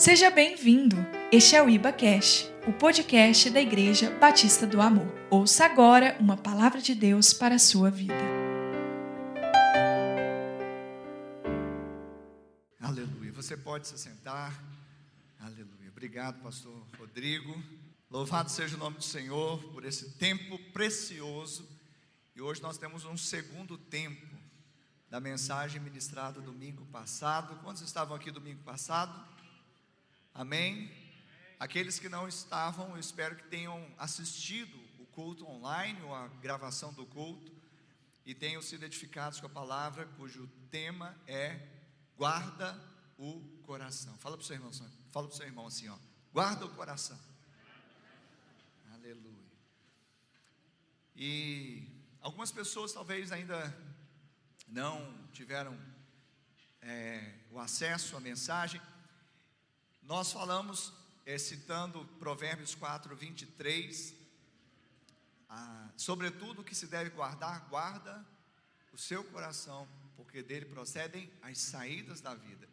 Seja bem-vindo. Este é o Iba Cash, o podcast da Igreja Batista do Amor. Ouça agora uma palavra de Deus para a sua vida. Aleluia. Você pode se sentar. Aleluia. Obrigado, pastor Rodrigo. Louvado seja o nome do Senhor por esse tempo precioso. E hoje nós temos um segundo tempo da mensagem ministrada domingo passado. Quantos estavam aqui domingo passado? Amém? Aqueles que não estavam, eu espero que tenham assistido o culto online ou a gravação do culto e tenham sido edificados com a palavra cujo tema é guarda o coração. Fala para o seu irmão, fala para o seu irmão assim, ó, guarda o coração. Aleluia. E algumas pessoas talvez ainda não tiveram é, o acesso à mensagem. Nós falamos, é, citando Provérbios 4, 23, ah, sobretudo o que se deve guardar, guarda o seu coração, porque dele procedem as saídas da vida.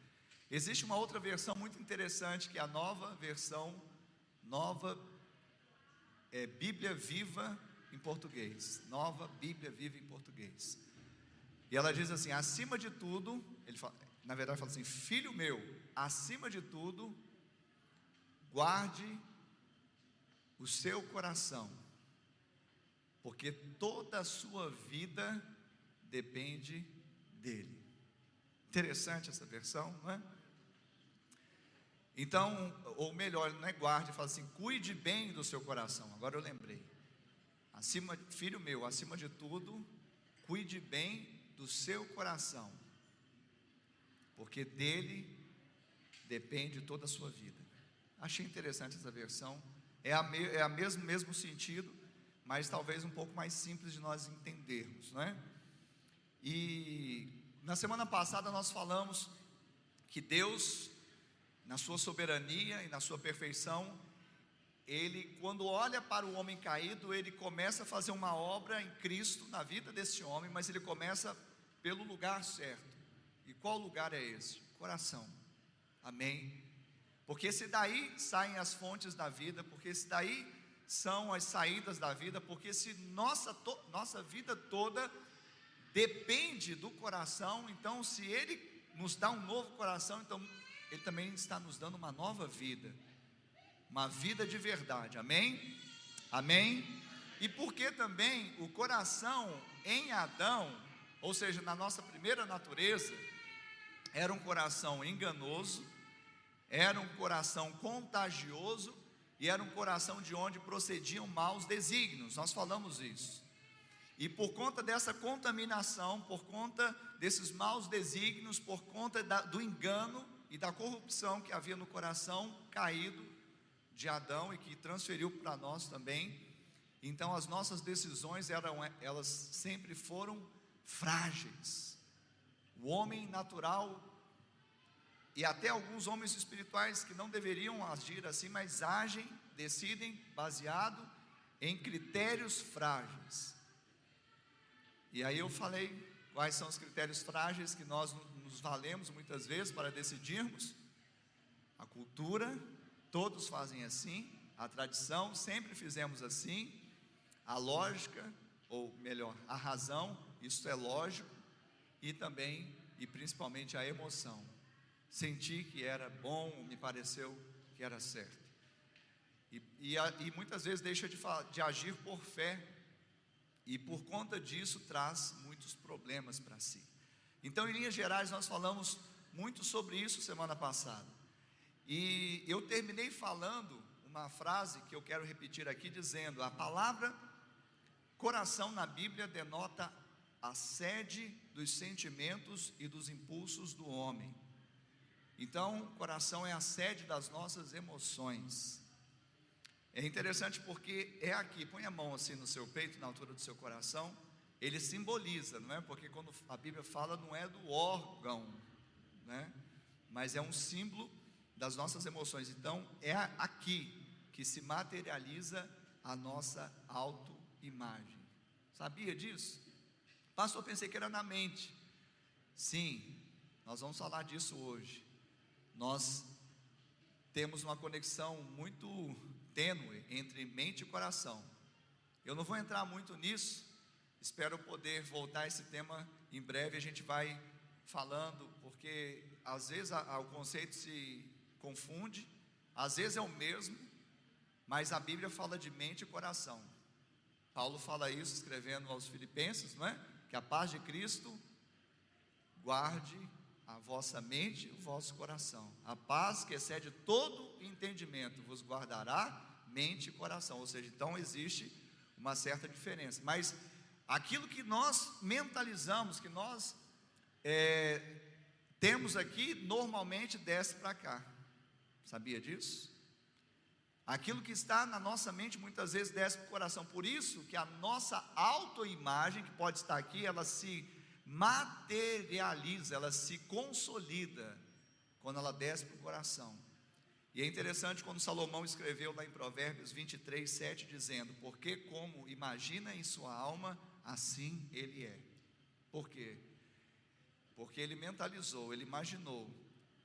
Existe uma outra versão muito interessante, que é a nova versão, nova é, Bíblia Viva em português. Nova Bíblia Viva em português. E ela diz assim: acima de tudo, ele fala, na verdade, fala assim: filho meu, acima de tudo, Guarde o seu coração, porque toda a sua vida depende dele. Interessante essa versão, não é? Então, ou melhor, não é guarde, fala assim: cuide bem do seu coração. Agora eu lembrei. Acima, filho meu, acima de tudo, cuide bem do seu coração, porque dele depende toda a sua vida. Achei interessante essa versão. É a, me, é a mesmo, mesmo sentido, mas talvez um pouco mais simples de nós entendermos, não é? E na semana passada nós falamos que Deus, na sua soberania e na sua perfeição, ele, quando olha para o homem caído, ele começa a fazer uma obra em Cristo na vida desse homem, mas ele começa pelo lugar certo. E qual lugar é esse? Coração. Amém? Porque se daí saem as fontes da vida, porque se daí são as saídas da vida, porque se nossa, to, nossa vida toda depende do coração, então se Ele nos dá um novo coração, então Ele também está nos dando uma nova vida, uma vida de verdade, amém? Amém? E porque também o coração em Adão, ou seja, na nossa primeira natureza, era um coração enganoso, era um coração contagioso e era um coração de onde procediam maus desígnios. Nós falamos isso. E por conta dessa contaminação, por conta desses maus desígnios, por conta da, do engano e da corrupção que havia no coração caído de Adão e que transferiu para nós também, então as nossas decisões eram, elas sempre foram frágeis. O homem natural e até alguns homens espirituais que não deveriam agir assim, mas agem, decidem baseado em critérios frágeis. E aí eu falei quais são os critérios frágeis que nós nos valemos muitas vezes para decidirmos. A cultura, todos fazem assim, a tradição, sempre fizemos assim, a lógica, ou melhor, a razão, isso é lógico, e também e principalmente a emoção senti que era bom, me pareceu que era certo. E, e, e muitas vezes deixa de, de agir por fé, e por conta disso traz muitos problemas para si. Então, em linhas gerais, nós falamos muito sobre isso semana passada. E eu terminei falando uma frase que eu quero repetir aqui, dizendo: a palavra coração na Bíblia denota a sede dos sentimentos e dos impulsos do homem. Então, o coração é a sede das nossas emoções. É interessante porque é aqui, põe a mão assim no seu peito, na altura do seu coração, ele simboliza, não é? Porque quando a Bíblia fala, não é do órgão, né? Mas é um símbolo das nossas emoções. Então, é aqui que se materializa a nossa autoimagem. Sabia disso? Pastor, pensei que era na mente. Sim, nós vamos falar disso hoje nós temos uma conexão muito tênue entre mente e coração. Eu não vou entrar muito nisso, espero poder voltar a esse tema em breve. A gente vai falando, porque às vezes a, a, o conceito se confunde, às vezes é o mesmo, mas a Bíblia fala de mente e coração. Paulo fala isso escrevendo aos Filipenses, não é? Que a paz de Cristo guarde a vossa mente o vosso coração. A paz que excede todo entendimento vos guardará mente e coração. Ou seja, então existe uma certa diferença. Mas aquilo que nós mentalizamos, que nós é, temos aqui, normalmente desce para cá. Sabia disso? Aquilo que está na nossa mente muitas vezes desce para o coração. Por isso que a nossa autoimagem, que pode estar aqui, ela se materializa, ela se consolida quando ela desce para o coração. E é interessante quando Salomão escreveu lá em Provérbios 23, 7, dizendo: Porque como imagina em sua alma, assim ele é. Por quê? Porque ele mentalizou, ele imaginou,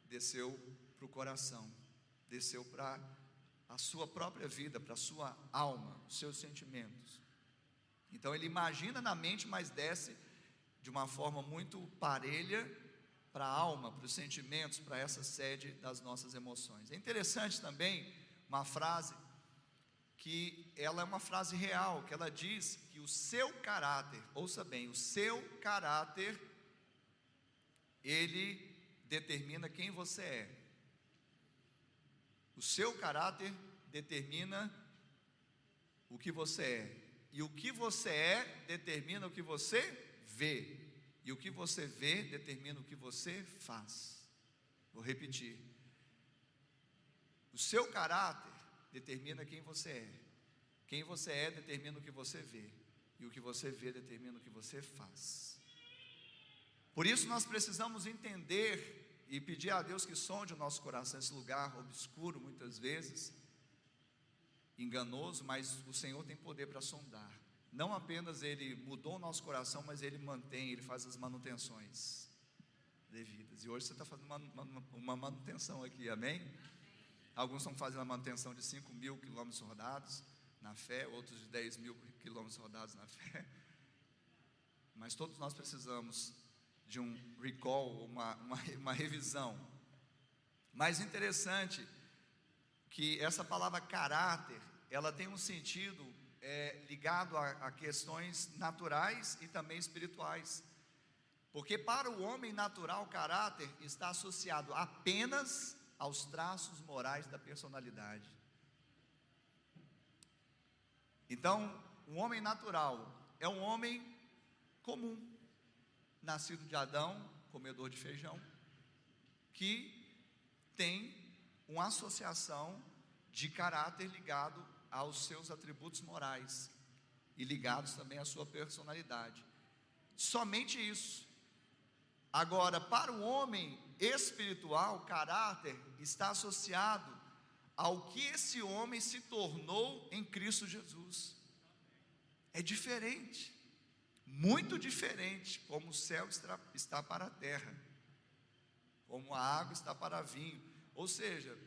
desceu para o coração, desceu para a sua própria vida, para a sua alma, os seus sentimentos. Então ele imagina na mente, mas desce de uma forma muito parelha para a alma, para os sentimentos, para essa sede das nossas emoções. É interessante também uma frase que ela é uma frase real, que ela diz que o seu caráter, ouça bem, o seu caráter ele determina quem você é. O seu caráter determina o que você é. E o que você é determina o que você vê. E o que você vê determina o que você faz. Vou repetir. O seu caráter determina quem você é. Quem você é determina o que você vê. E o que você vê determina o que você faz. Por isso nós precisamos entender e pedir a Deus que sonde o nosso coração, esse lugar obscuro muitas vezes, enganoso, mas o Senhor tem poder para sondar. Não apenas Ele mudou o nosso coração, mas Ele mantém, Ele faz as manutenções devidas. E hoje você está fazendo uma, uma, manutenção aqui, amém? Alguns estão fazendo a manutenção de 5 mil quilômetros rodados na fé, outros de 10 mil quilômetros rodados na fé. Mas todos nós precisamos de um recall, uma, uma, uma revisão. Mais interessante que essa palavra caráter, ela tem um sentido é, ligado a, a questões naturais e também espirituais. Porque para o homem natural, caráter está associado apenas aos traços morais da personalidade. Então, um homem natural é um homem comum, nascido de Adão, comedor de feijão, que tem uma associação de caráter ligado aos seus atributos morais e ligados também à sua personalidade. Somente isso. Agora, para o homem espiritual, caráter está associado ao que esse homem se tornou em Cristo Jesus. É diferente, muito diferente, como o céu está para a terra, como a água está para vinho. Ou seja,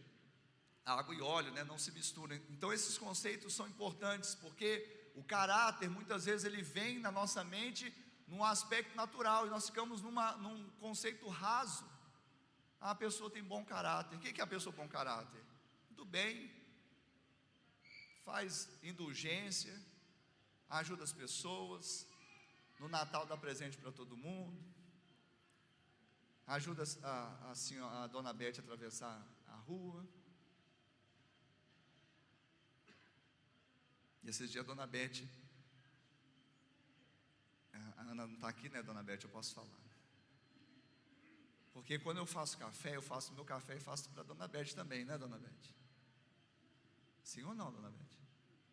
água e óleo, né, não se misturam. Então esses conceitos são importantes porque o caráter muitas vezes ele vem na nossa mente num aspecto natural e nós ficamos numa, num conceito raso. Ah, a pessoa tem bom caráter. O que é a pessoa bom caráter? Do bem, faz indulgência, ajuda as pessoas, no Natal dá presente para todo mundo, ajuda a, a, senhora, a dona Beth a atravessar a rua. E esses dias a dona Beth, a Ana não está aqui, né, dona Beth? Eu posso falar. Porque quando eu faço café, eu faço meu café e faço para a dona Beth também, né, dona Beth? Sim ou não, dona Beth?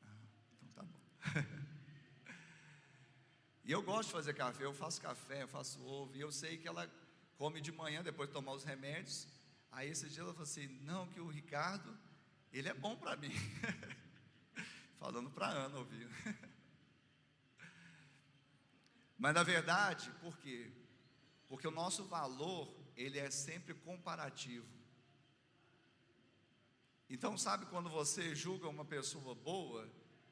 Ah, então tá bom. e eu gosto de fazer café, eu faço café, eu faço ovo, e eu sei que ela come de manhã, depois de tomar os remédios. Aí esse dia ela falou assim: não, que o Ricardo, ele é bom para mim. Falando para Ana ouvir. Mas na verdade, por quê? Porque o nosso valor, ele é sempre comparativo. Então, sabe quando você julga uma pessoa boa?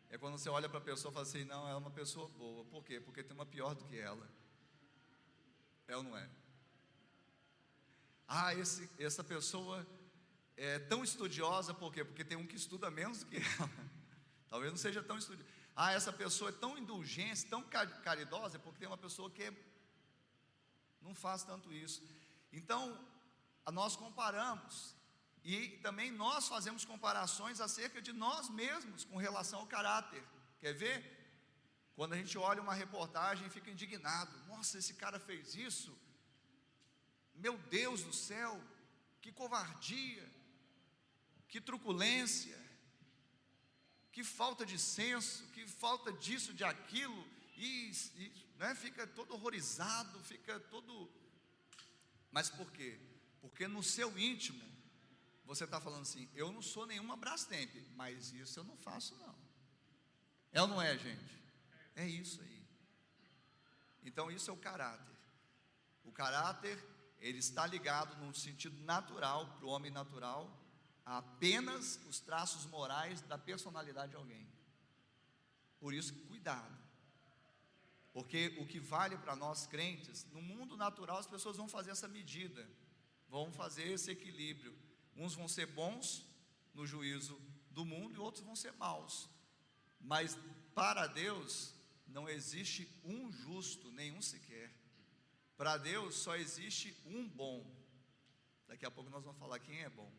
É quando você olha para a pessoa e fala assim: não, ela é uma pessoa boa. Por quê? Porque tem uma pior do que ela. É ou não é? Ah, esse, essa pessoa é tão estudiosa, por quê? Porque tem um que estuda menos do que ela. Talvez não seja tão estudioso. Ah, essa pessoa é tão indulgente, tão caridosa, é porque tem uma pessoa que não faz tanto isso. Então, nós comparamos. E também nós fazemos comparações acerca de nós mesmos com relação ao caráter. Quer ver? Quando a gente olha uma reportagem e fica indignado: nossa, esse cara fez isso. Meu Deus do céu, que covardia, que truculência, que falta de senso, que falta disso, de aquilo, e, e né, fica todo horrorizado, fica todo. Mas por quê? Porque no seu íntimo você está falando assim: eu não sou nenhuma Brastemp, mas isso eu não faço, não. É ou não é, gente? É isso aí. Então, isso é o caráter. O caráter, ele está ligado no sentido natural, para o homem natural, apenas os traços morais da personalidade de alguém. Por isso, cuidado. Porque o que vale para nós crentes, no mundo natural as pessoas vão fazer essa medida, vão fazer esse equilíbrio. Uns vão ser bons no juízo do mundo e outros vão ser maus. Mas para Deus não existe um justo, nenhum sequer. Para Deus só existe um bom. Daqui a pouco nós vamos falar quem é bom.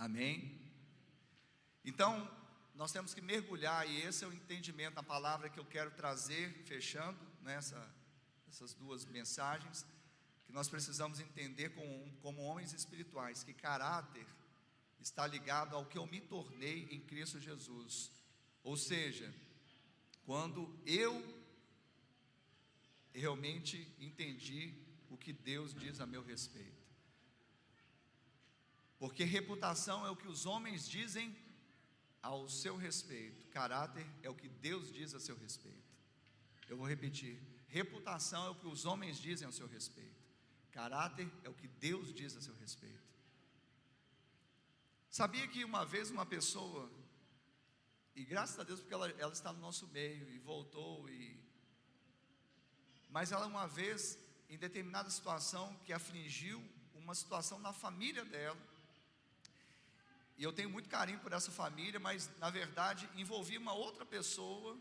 Amém? Então, nós temos que mergulhar, e esse é o entendimento da palavra que eu quero trazer, fechando né, essas duas mensagens que nós precisamos entender como, como homens espirituais, que caráter está ligado ao que eu me tornei em Cristo Jesus. Ou seja, quando eu realmente entendi o que Deus diz a meu respeito. Porque reputação é o que os homens dizem ao seu respeito, caráter é o que Deus diz a seu respeito. Eu vou repetir: reputação é o que os homens dizem ao seu respeito. Caráter é o que Deus diz a seu respeito. Sabia que uma vez uma pessoa, e graças a Deus porque ela, ela está no nosso meio e voltou, e, mas ela uma vez, em determinada situação que afligiu uma situação na família dela, e eu tenho muito carinho por essa família, mas na verdade envolvi uma outra pessoa,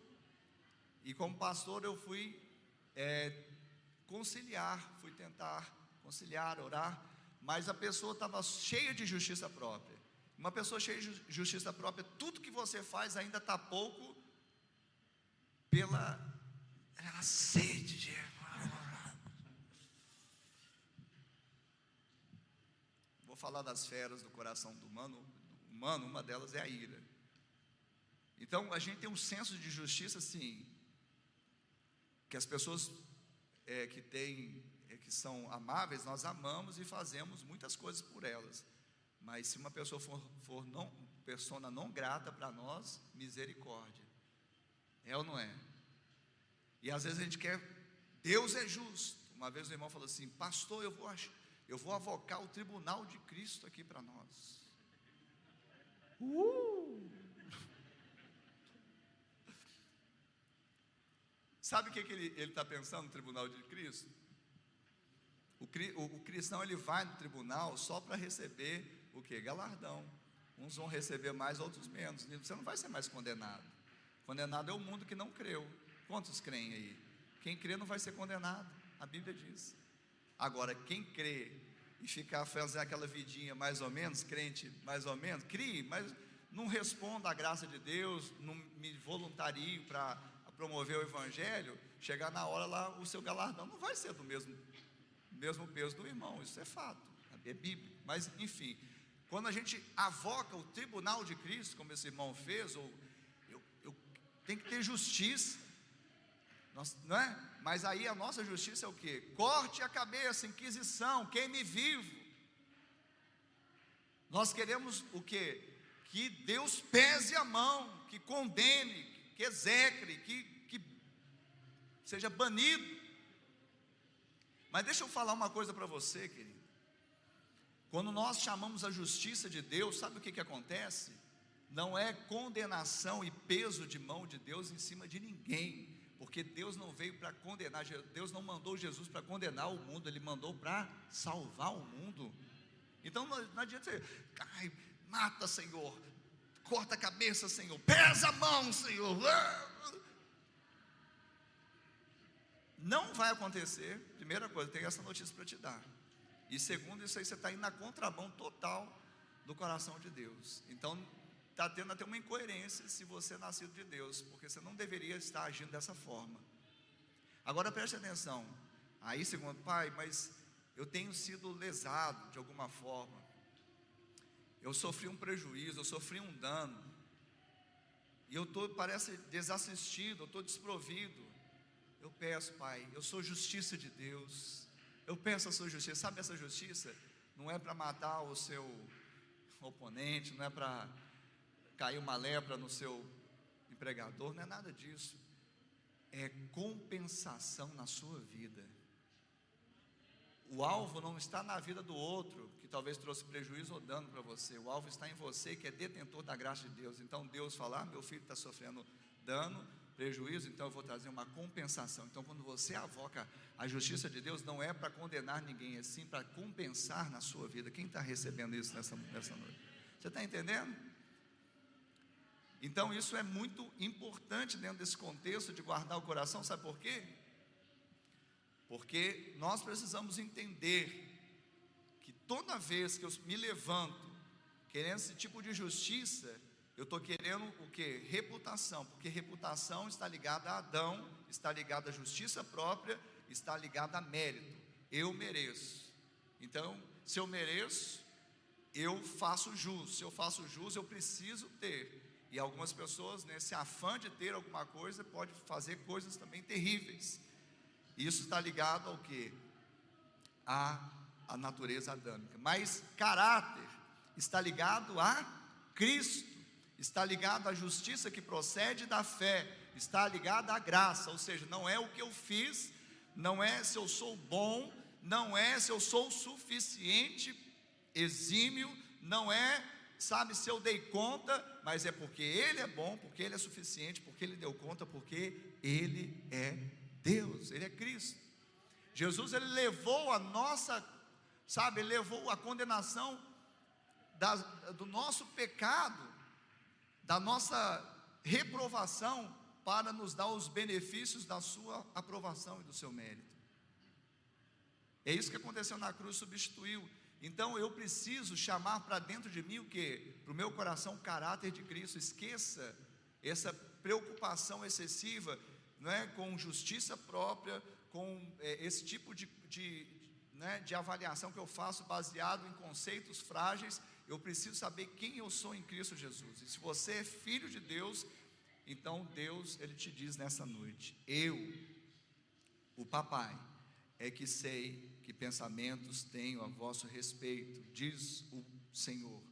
e como pastor eu fui é, conciliar, fui tentar conciliar, orar, mas a pessoa estava cheia de justiça própria. Uma pessoa cheia de justiça própria, tudo que você faz ainda está pouco pela a sede de Vou falar das feras do coração do humano, humano, uma delas é a ira. Então a gente tem um senso de justiça assim, que as pessoas é, que têm que são amáveis, nós amamos e fazemos muitas coisas por elas. Mas se uma pessoa for, for não, persona não grata para nós, misericórdia. É ou não é? E às vezes a gente quer, Deus é justo. Uma vez o irmão falou assim, pastor, eu vou, eu vou avocar o tribunal de Cristo aqui para nós. Uh! Sabe o que, que ele está pensando no tribunal de Cristo? O, o, o cristão ele vai no tribunal só para receber o que? Galardão. Uns vão receber mais, outros menos. Você não vai ser mais condenado. Condenado é o mundo que não creu. Quantos creem aí? Quem crê não vai ser condenado. A Bíblia diz. Agora, quem crê e ficar fazendo aquela vidinha mais ou menos, crente mais ou menos, crie, mas não responda à graça de Deus, não me voluntario para promover o Evangelho, chegar na hora lá, o seu galardão não vai ser do mesmo mesmo peso do irmão, isso é fato, é bíblico. Mas, enfim, quando a gente avoca o tribunal de Cristo, como esse irmão fez, ou eu, eu tem que ter justiça, nós, não é? Mas aí a nossa justiça é o que? Corte a cabeça, inquisição, queime vivo. Nós queremos o que? Que Deus pese a mão, que condene, que execre, que, que seja banido. Mas deixa eu falar uma coisa para você, querido. Quando nós chamamos a justiça de Deus, sabe o que, que acontece? Não é condenação e peso de mão de Deus em cima de ninguém, porque Deus não veio para condenar, Deus não mandou Jesus para condenar o mundo, Ele mandou para salvar o mundo. Então não, adianta você, ai, mata, Senhor, corta a cabeça, Senhor, pesa a mão, Senhor. Não vai acontecer. Primeira coisa, tenho essa notícia para te dar. E segundo, isso aí você está indo na contramão total do coração de Deus. Então, está tendo até uma incoerência se você é nascido de Deus, porque você não deveria estar agindo dessa forma. Agora preste atenção. Aí, segundo pai, mas eu tenho sido lesado de alguma forma. Eu sofri um prejuízo, eu sofri um dano. E eu estou, parece, desassistido, eu estou desprovido. Eu peço, Pai, eu sou justiça de Deus. Eu peço a sua justiça. Sabe essa justiça? Não é para matar o seu oponente, não é para cair uma lepra no seu empregador, não é nada disso. É compensação na sua vida. O alvo não está na vida do outro, que talvez trouxe prejuízo ou dano para você. O alvo está em você, que é detentor da graça de Deus. Então Deus fala: ah, meu filho está sofrendo dano, prejuízo, então eu vou trazer uma compensação. Então, quando você avoca a justiça de Deus, não é para condenar ninguém, é sim para compensar na sua vida. Quem está recebendo isso nessa, nessa noite? Você está entendendo? Então, isso é muito importante dentro desse contexto de guardar o coração, sabe por quê? Porque nós precisamos entender que toda vez que eu me levanto querendo esse tipo de justiça, eu estou querendo o que? Reputação, porque reputação está ligada a Adão, está ligada à justiça própria, está ligada a mérito. Eu mereço. Então, se eu mereço, eu faço jus. Se eu faço jus, eu preciso ter. E algumas pessoas, nesse afã de ter alguma coisa, pode fazer coisas também terríveis. Isso está ligado ao que? A, a natureza adâmica. Mas caráter está ligado a Cristo está ligado à justiça que procede da fé, está ligado à graça, ou seja, não é o que eu fiz, não é se eu sou bom, não é se eu sou suficiente, exímio, não é, sabe, se eu dei conta, mas é porque Ele é bom, porque Ele é suficiente, porque Ele deu conta, porque Ele é Deus, Ele é Cristo. Jesus, Ele levou a nossa, sabe, Ele levou a condenação da, do nosso pecado, da nossa reprovação para nos dar os benefícios da sua aprovação e do seu mérito. É isso que aconteceu na cruz, substituiu. Então eu preciso chamar para dentro de mim o que? Para o meu coração o caráter de Cristo. Esqueça essa preocupação excessiva não é, com justiça própria, com é, esse tipo de, de, né, de avaliação que eu faço baseado em conceitos frágeis eu preciso saber quem eu sou em Cristo Jesus. E se você é filho de Deus, então Deus, ele te diz nessa noite: Eu, o papai, é que sei que pensamentos tenho a vosso respeito, diz o Senhor.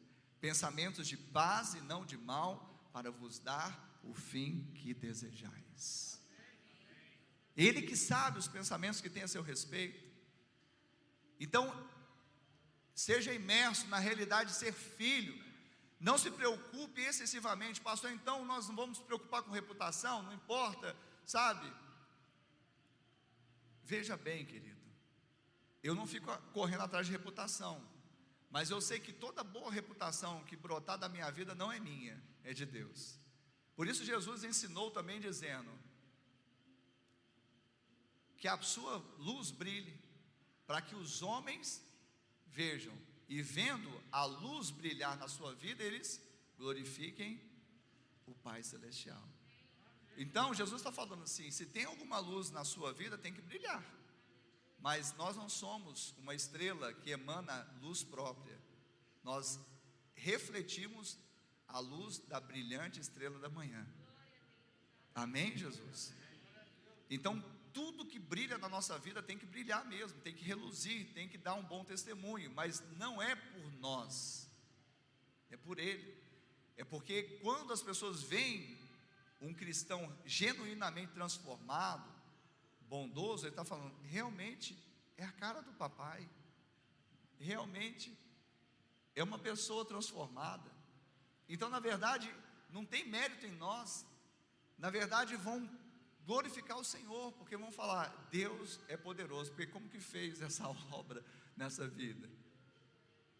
Pensamentos de paz e não de mal, para vos dar o fim que desejais. Ele que sabe os pensamentos que tem a seu respeito. Então, Seja imerso na realidade de ser filho. Não se preocupe excessivamente, pastor. Então nós não vamos nos preocupar com reputação, não importa, sabe? Veja bem, querido. Eu não fico correndo atrás de reputação, mas eu sei que toda boa reputação que brotar da minha vida não é minha, é de Deus. Por isso Jesus ensinou também dizendo que a sua luz brilhe para que os homens vejam e vendo a luz brilhar na sua vida, eles glorifiquem o Pai Celestial. Então, Jesus está falando assim: se tem alguma luz na sua vida, tem que brilhar. Mas nós não somos uma estrela que emana luz própria, nós refletimos a luz da brilhante estrela da manhã. Amém, Jesus? Então, tudo que brilha na nossa vida tem que brilhar mesmo, tem que reluzir, tem que dar um bom testemunho, mas não é por nós, é por Ele. É porque quando as pessoas veem um cristão genuinamente transformado, bondoso, ele está falando, realmente é a cara do papai, realmente é uma pessoa transformada. Então, na verdade, não tem mérito em nós. Na verdade, vão glorificar o Senhor, porque vão falar: Deus é poderoso. Porque como que fez essa obra nessa vida?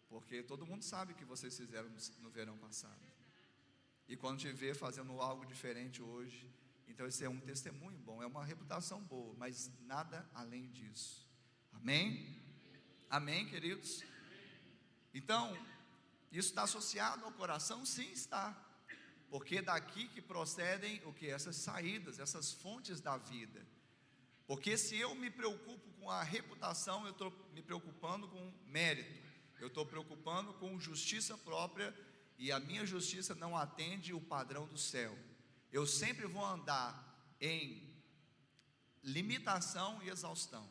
Porque todo mundo sabe o que vocês fizeram no verão passado. E quando te vê fazendo algo diferente hoje, então esse é um testemunho bom, é uma reputação boa, mas nada além disso. Amém? Amém, queridos? Então, isso está associado ao coração? Sim, está. Porque é daqui que procedem o que? Essas saídas, essas fontes da vida. Porque se eu me preocupo com a reputação, eu estou me preocupando com mérito, eu estou preocupando com justiça própria, e a minha justiça não atende o padrão do céu. Eu sempre vou andar em limitação e exaustão.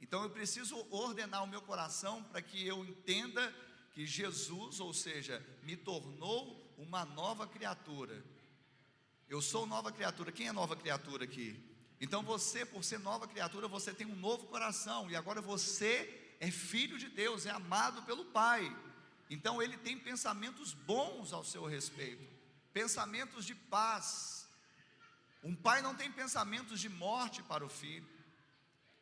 Então eu preciso ordenar o meu coração para que eu entenda que Jesus, ou seja, me tornou uma nova criatura. Eu sou nova criatura. Quem é nova criatura aqui? Então você, por ser nova criatura, você tem um novo coração e agora você é filho de Deus, é amado pelo Pai. Então ele tem pensamentos bons ao seu respeito, pensamentos de paz. Um pai não tem pensamentos de morte para o filho.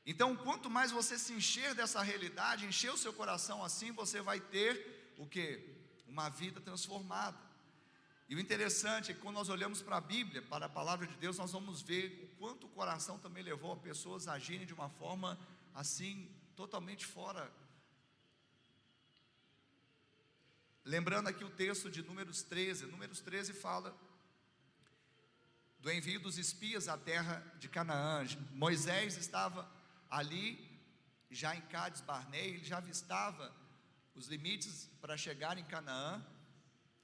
Então, quanto mais você se encher dessa realidade, encher o seu coração assim, você vai ter o que? Uma vida transformada. E o interessante é que quando nós olhamos para a Bíblia, para a palavra de Deus, nós vamos ver o quanto o coração também levou a pessoas a agirem de uma forma assim, totalmente fora. Lembrando aqui o texto de Números 13, Números 13 fala do envio dos espias à terra de Canaã. Moisés estava ali, já em Cádiz Barnei, ele já avistava os limites para chegar em Canaã.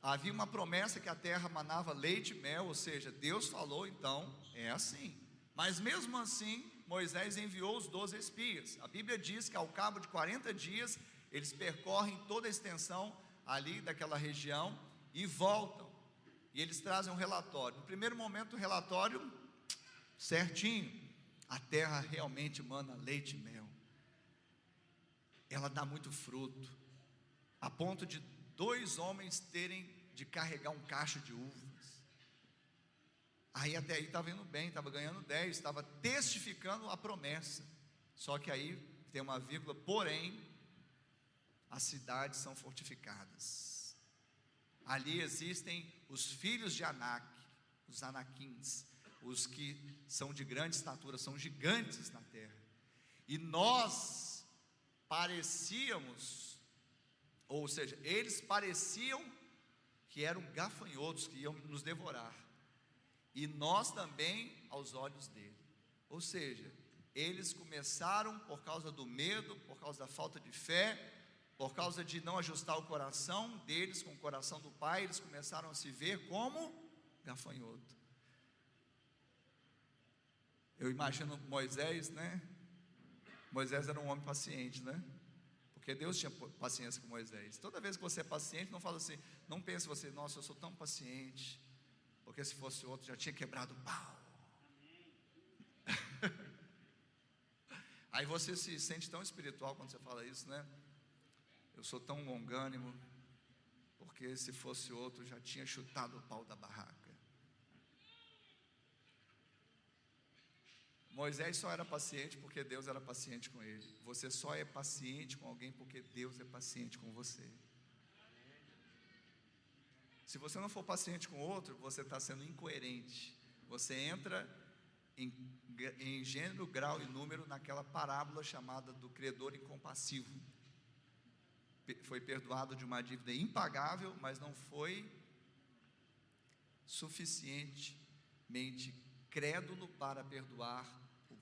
Havia uma promessa que a terra manava leite e mel, ou seja, Deus falou, então é assim. Mas mesmo assim, Moisés enviou os doze espias. A Bíblia diz que ao cabo de 40 dias, eles percorrem toda a extensão ali daquela região e voltam. E eles trazem um relatório. No primeiro momento, o relatório certinho a terra realmente manda leite e mel. Ela dá muito fruto, a ponto de dois homens terem de carregar um cacho de uvas. Aí até aí estava indo bem, estava ganhando 10, estava testificando a promessa. Só que aí tem uma vírgula, porém, as cidades são fortificadas. Ali existem os filhos de Anak, os Anaquins, os que são de grande estatura, são gigantes na terra. E nós parecíamos, ou seja, eles pareciam que eram gafanhotos que iam nos devorar. E nós também aos olhos dele. Ou seja, eles começaram por causa do medo, por causa da falta de fé, por causa de não ajustar o coração deles com o coração do pai, eles começaram a se ver como gafanhoto. Eu imagino Moisés, né? Moisés era um homem paciente, né? Porque Deus tinha paciência com Moisés. Toda vez que você é paciente, não fala assim, não pense você, nossa, eu sou tão paciente, porque se fosse outro já tinha quebrado o pau. Aí você se sente tão espiritual quando você fala isso, né? Eu sou tão longânimo, porque se fosse outro já tinha chutado o pau da barraca. Moisés só era paciente porque Deus era paciente com ele. Você só é paciente com alguém porque Deus é paciente com você. Se você não for paciente com outro, você está sendo incoerente. Você entra em, em gênero, grau e número naquela parábola chamada do credor incompassivo. Foi perdoado de uma dívida impagável, mas não foi suficientemente crédulo para perdoar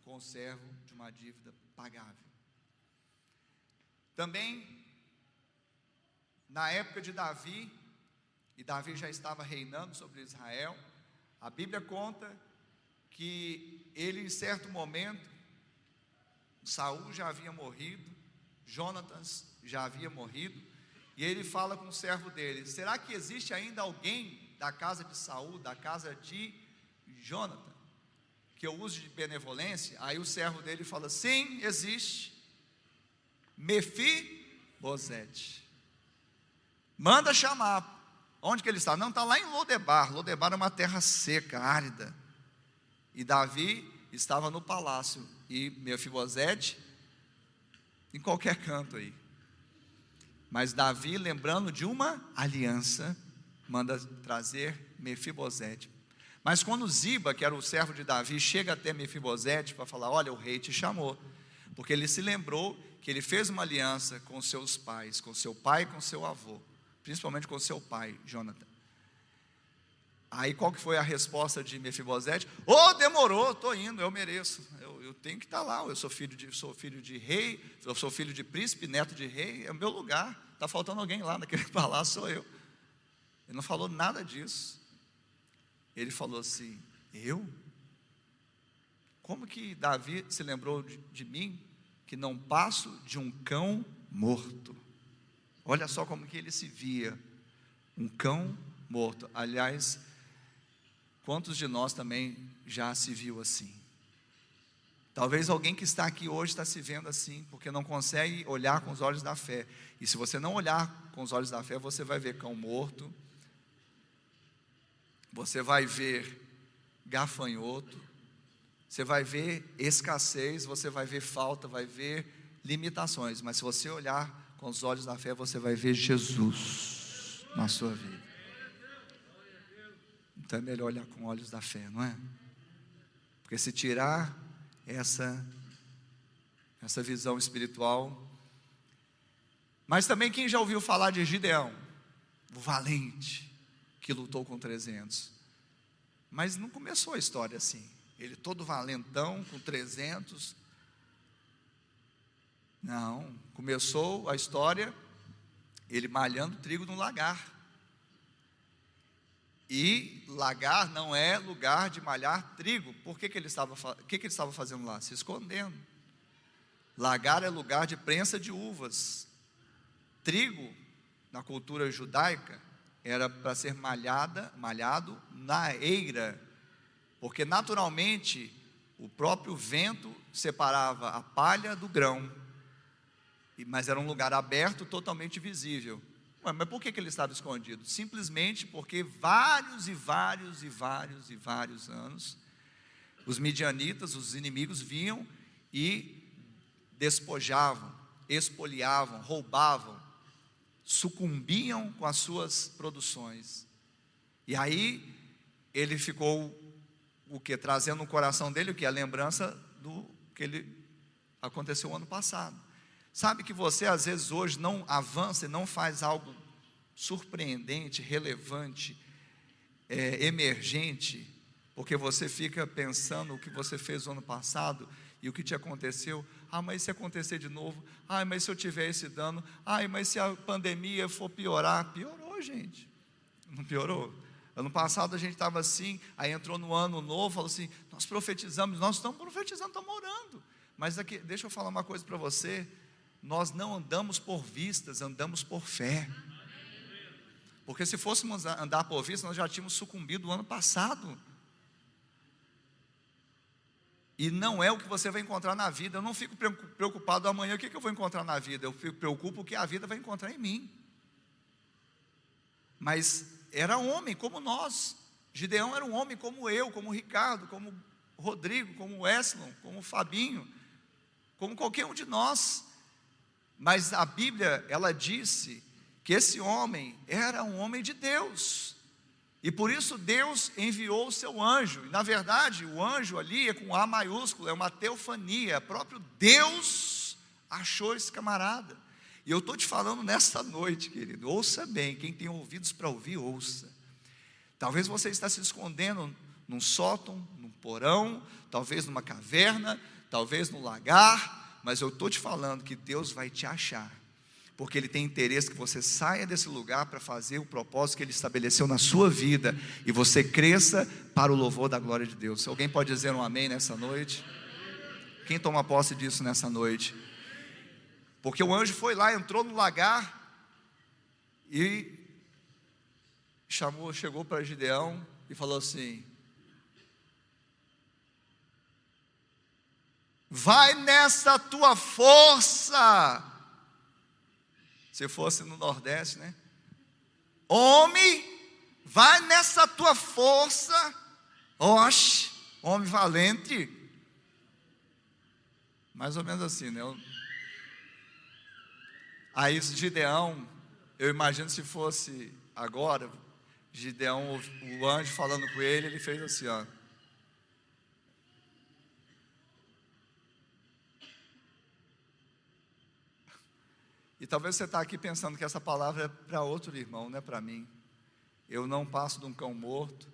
conservo de uma dívida pagável. Também, na época de Davi, e Davi já estava reinando sobre Israel, a Bíblia conta que ele, em certo momento, Saul já havia morrido, Jonatas já havia morrido, e ele fala com o servo dele: será que existe ainda alguém da casa de Saul, da casa de Jonatas? que eu use de benevolência, aí o servo dele fala: sim, existe. Mefi Bosete. Manda chamar. Onde que ele está? Não, está lá em Lodebar. Lodebar é uma terra seca, árida. E Davi estava no palácio. E Mefibosete em qualquer canto aí. Mas Davi, lembrando de uma aliança, manda trazer Mefibosete. Mas quando Ziba, que era o servo de Davi, chega até Mefibosete para falar: Olha, o rei te chamou, porque ele se lembrou que ele fez uma aliança com seus pais, com seu pai e com seu avô, principalmente com seu pai, Jonathan. Aí qual que foi a resposta de Mefibosete? Oh, demorou, estou indo, eu mereço, eu, eu tenho que estar tá lá, eu sou filho de, sou filho de rei, eu sou filho de príncipe, neto de rei, é o meu lugar. Está faltando alguém lá naquele palácio, sou eu. Ele não falou nada disso. Ele falou assim: Eu? Como que Davi se lembrou de, de mim que não passo de um cão morto? Olha só como que ele se via, um cão morto. Aliás, quantos de nós também já se viu assim? Talvez alguém que está aqui hoje está se vendo assim, porque não consegue olhar com os olhos da fé. E se você não olhar com os olhos da fé, você vai ver cão morto, você vai ver gafanhoto, você vai ver escassez, você vai ver falta, vai ver limitações. Mas se você olhar com os olhos da fé, você vai ver Jesus na sua vida. Então é melhor olhar com olhos da fé, não é? Porque se tirar essa essa visão espiritual. Mas também quem já ouviu falar de Gideão, o valente que lutou com 300. Mas não começou a história assim. Ele todo valentão com 300. Não, começou a história ele malhando trigo no lagar. E lagar não é lugar de malhar trigo. Por que, que, ele, estava, que, que ele estava fazendo lá? Se escondendo. Lagar é lugar de prensa de uvas. Trigo, na cultura judaica, era para ser malhada, malhado na eira, porque naturalmente o próprio vento separava a palha do grão, mas era um lugar aberto, totalmente visível. Mas por que, que ele estava escondido? Simplesmente porque vários e vários e vários e vários anos, os midianitas, os inimigos, vinham e despojavam, espoliavam, roubavam, sucumbiam com as suas produções. E aí ele ficou o que trazendo no coração dele o que a lembrança do que ele aconteceu ano passado. Sabe que você às vezes hoje não avança e não faz algo surpreendente, relevante, é, emergente, porque você fica pensando o que você fez no ano passado e o que te aconteceu. Ah, mas se acontecer de novo? Ah, mas se eu tiver esse dano? Ah, mas se a pandemia for piorar? Piorou, gente. Não piorou? Ano passado a gente estava assim, aí entrou no ano novo, falou assim: nós profetizamos, nós estamos profetizando, estamos orando. Mas aqui, deixa eu falar uma coisa para você nós não andamos por vistas, andamos por fé. Porque se fôssemos andar por vista, nós já tínhamos sucumbido no ano passado. E não é o que você vai encontrar na vida. Eu não fico preocupado amanhã, o que, eu vou encontrar na vida? Eu fico preocupo o que a vida vai encontrar em mim. Mas era homem como nós. Gideão era um homem como eu, como Ricardo, como Rodrigo, como Wesley, como Fabinho, como qualquer um de nós. Mas a Bíblia, ela disse que esse homem era um homem de Deus. E por isso Deus enviou o seu anjo. E na verdade, o anjo ali é com A maiúsculo, é uma teofania. Próprio Deus achou esse camarada. E eu estou te falando nesta noite, querido. Ouça bem, quem tem ouvidos para ouvir, ouça. Talvez você está se escondendo num sótão, num porão, talvez numa caverna, talvez no lagar, mas eu estou te falando que Deus vai te achar, porque Ele tem interesse que você saia desse lugar para fazer o propósito que Ele estabeleceu na sua vida e você cresça para o louvor da glória de Deus. Alguém pode dizer um amém nessa noite? Quem toma posse disso nessa noite? Porque o anjo foi lá, entrou no lagar e chamou, chegou para Gideão e falou assim: vai nessa tua força. Se fosse no Nordeste, né? Homem, vai nessa tua força. Oxe, homem valente. Mais ou menos assim, né? Aí Gideão, eu imagino se fosse agora, Gideão, o anjo falando com ele, ele fez assim, ó. E talvez você está aqui pensando que essa palavra é para outro irmão, não é para mim. Eu não passo de um cão morto,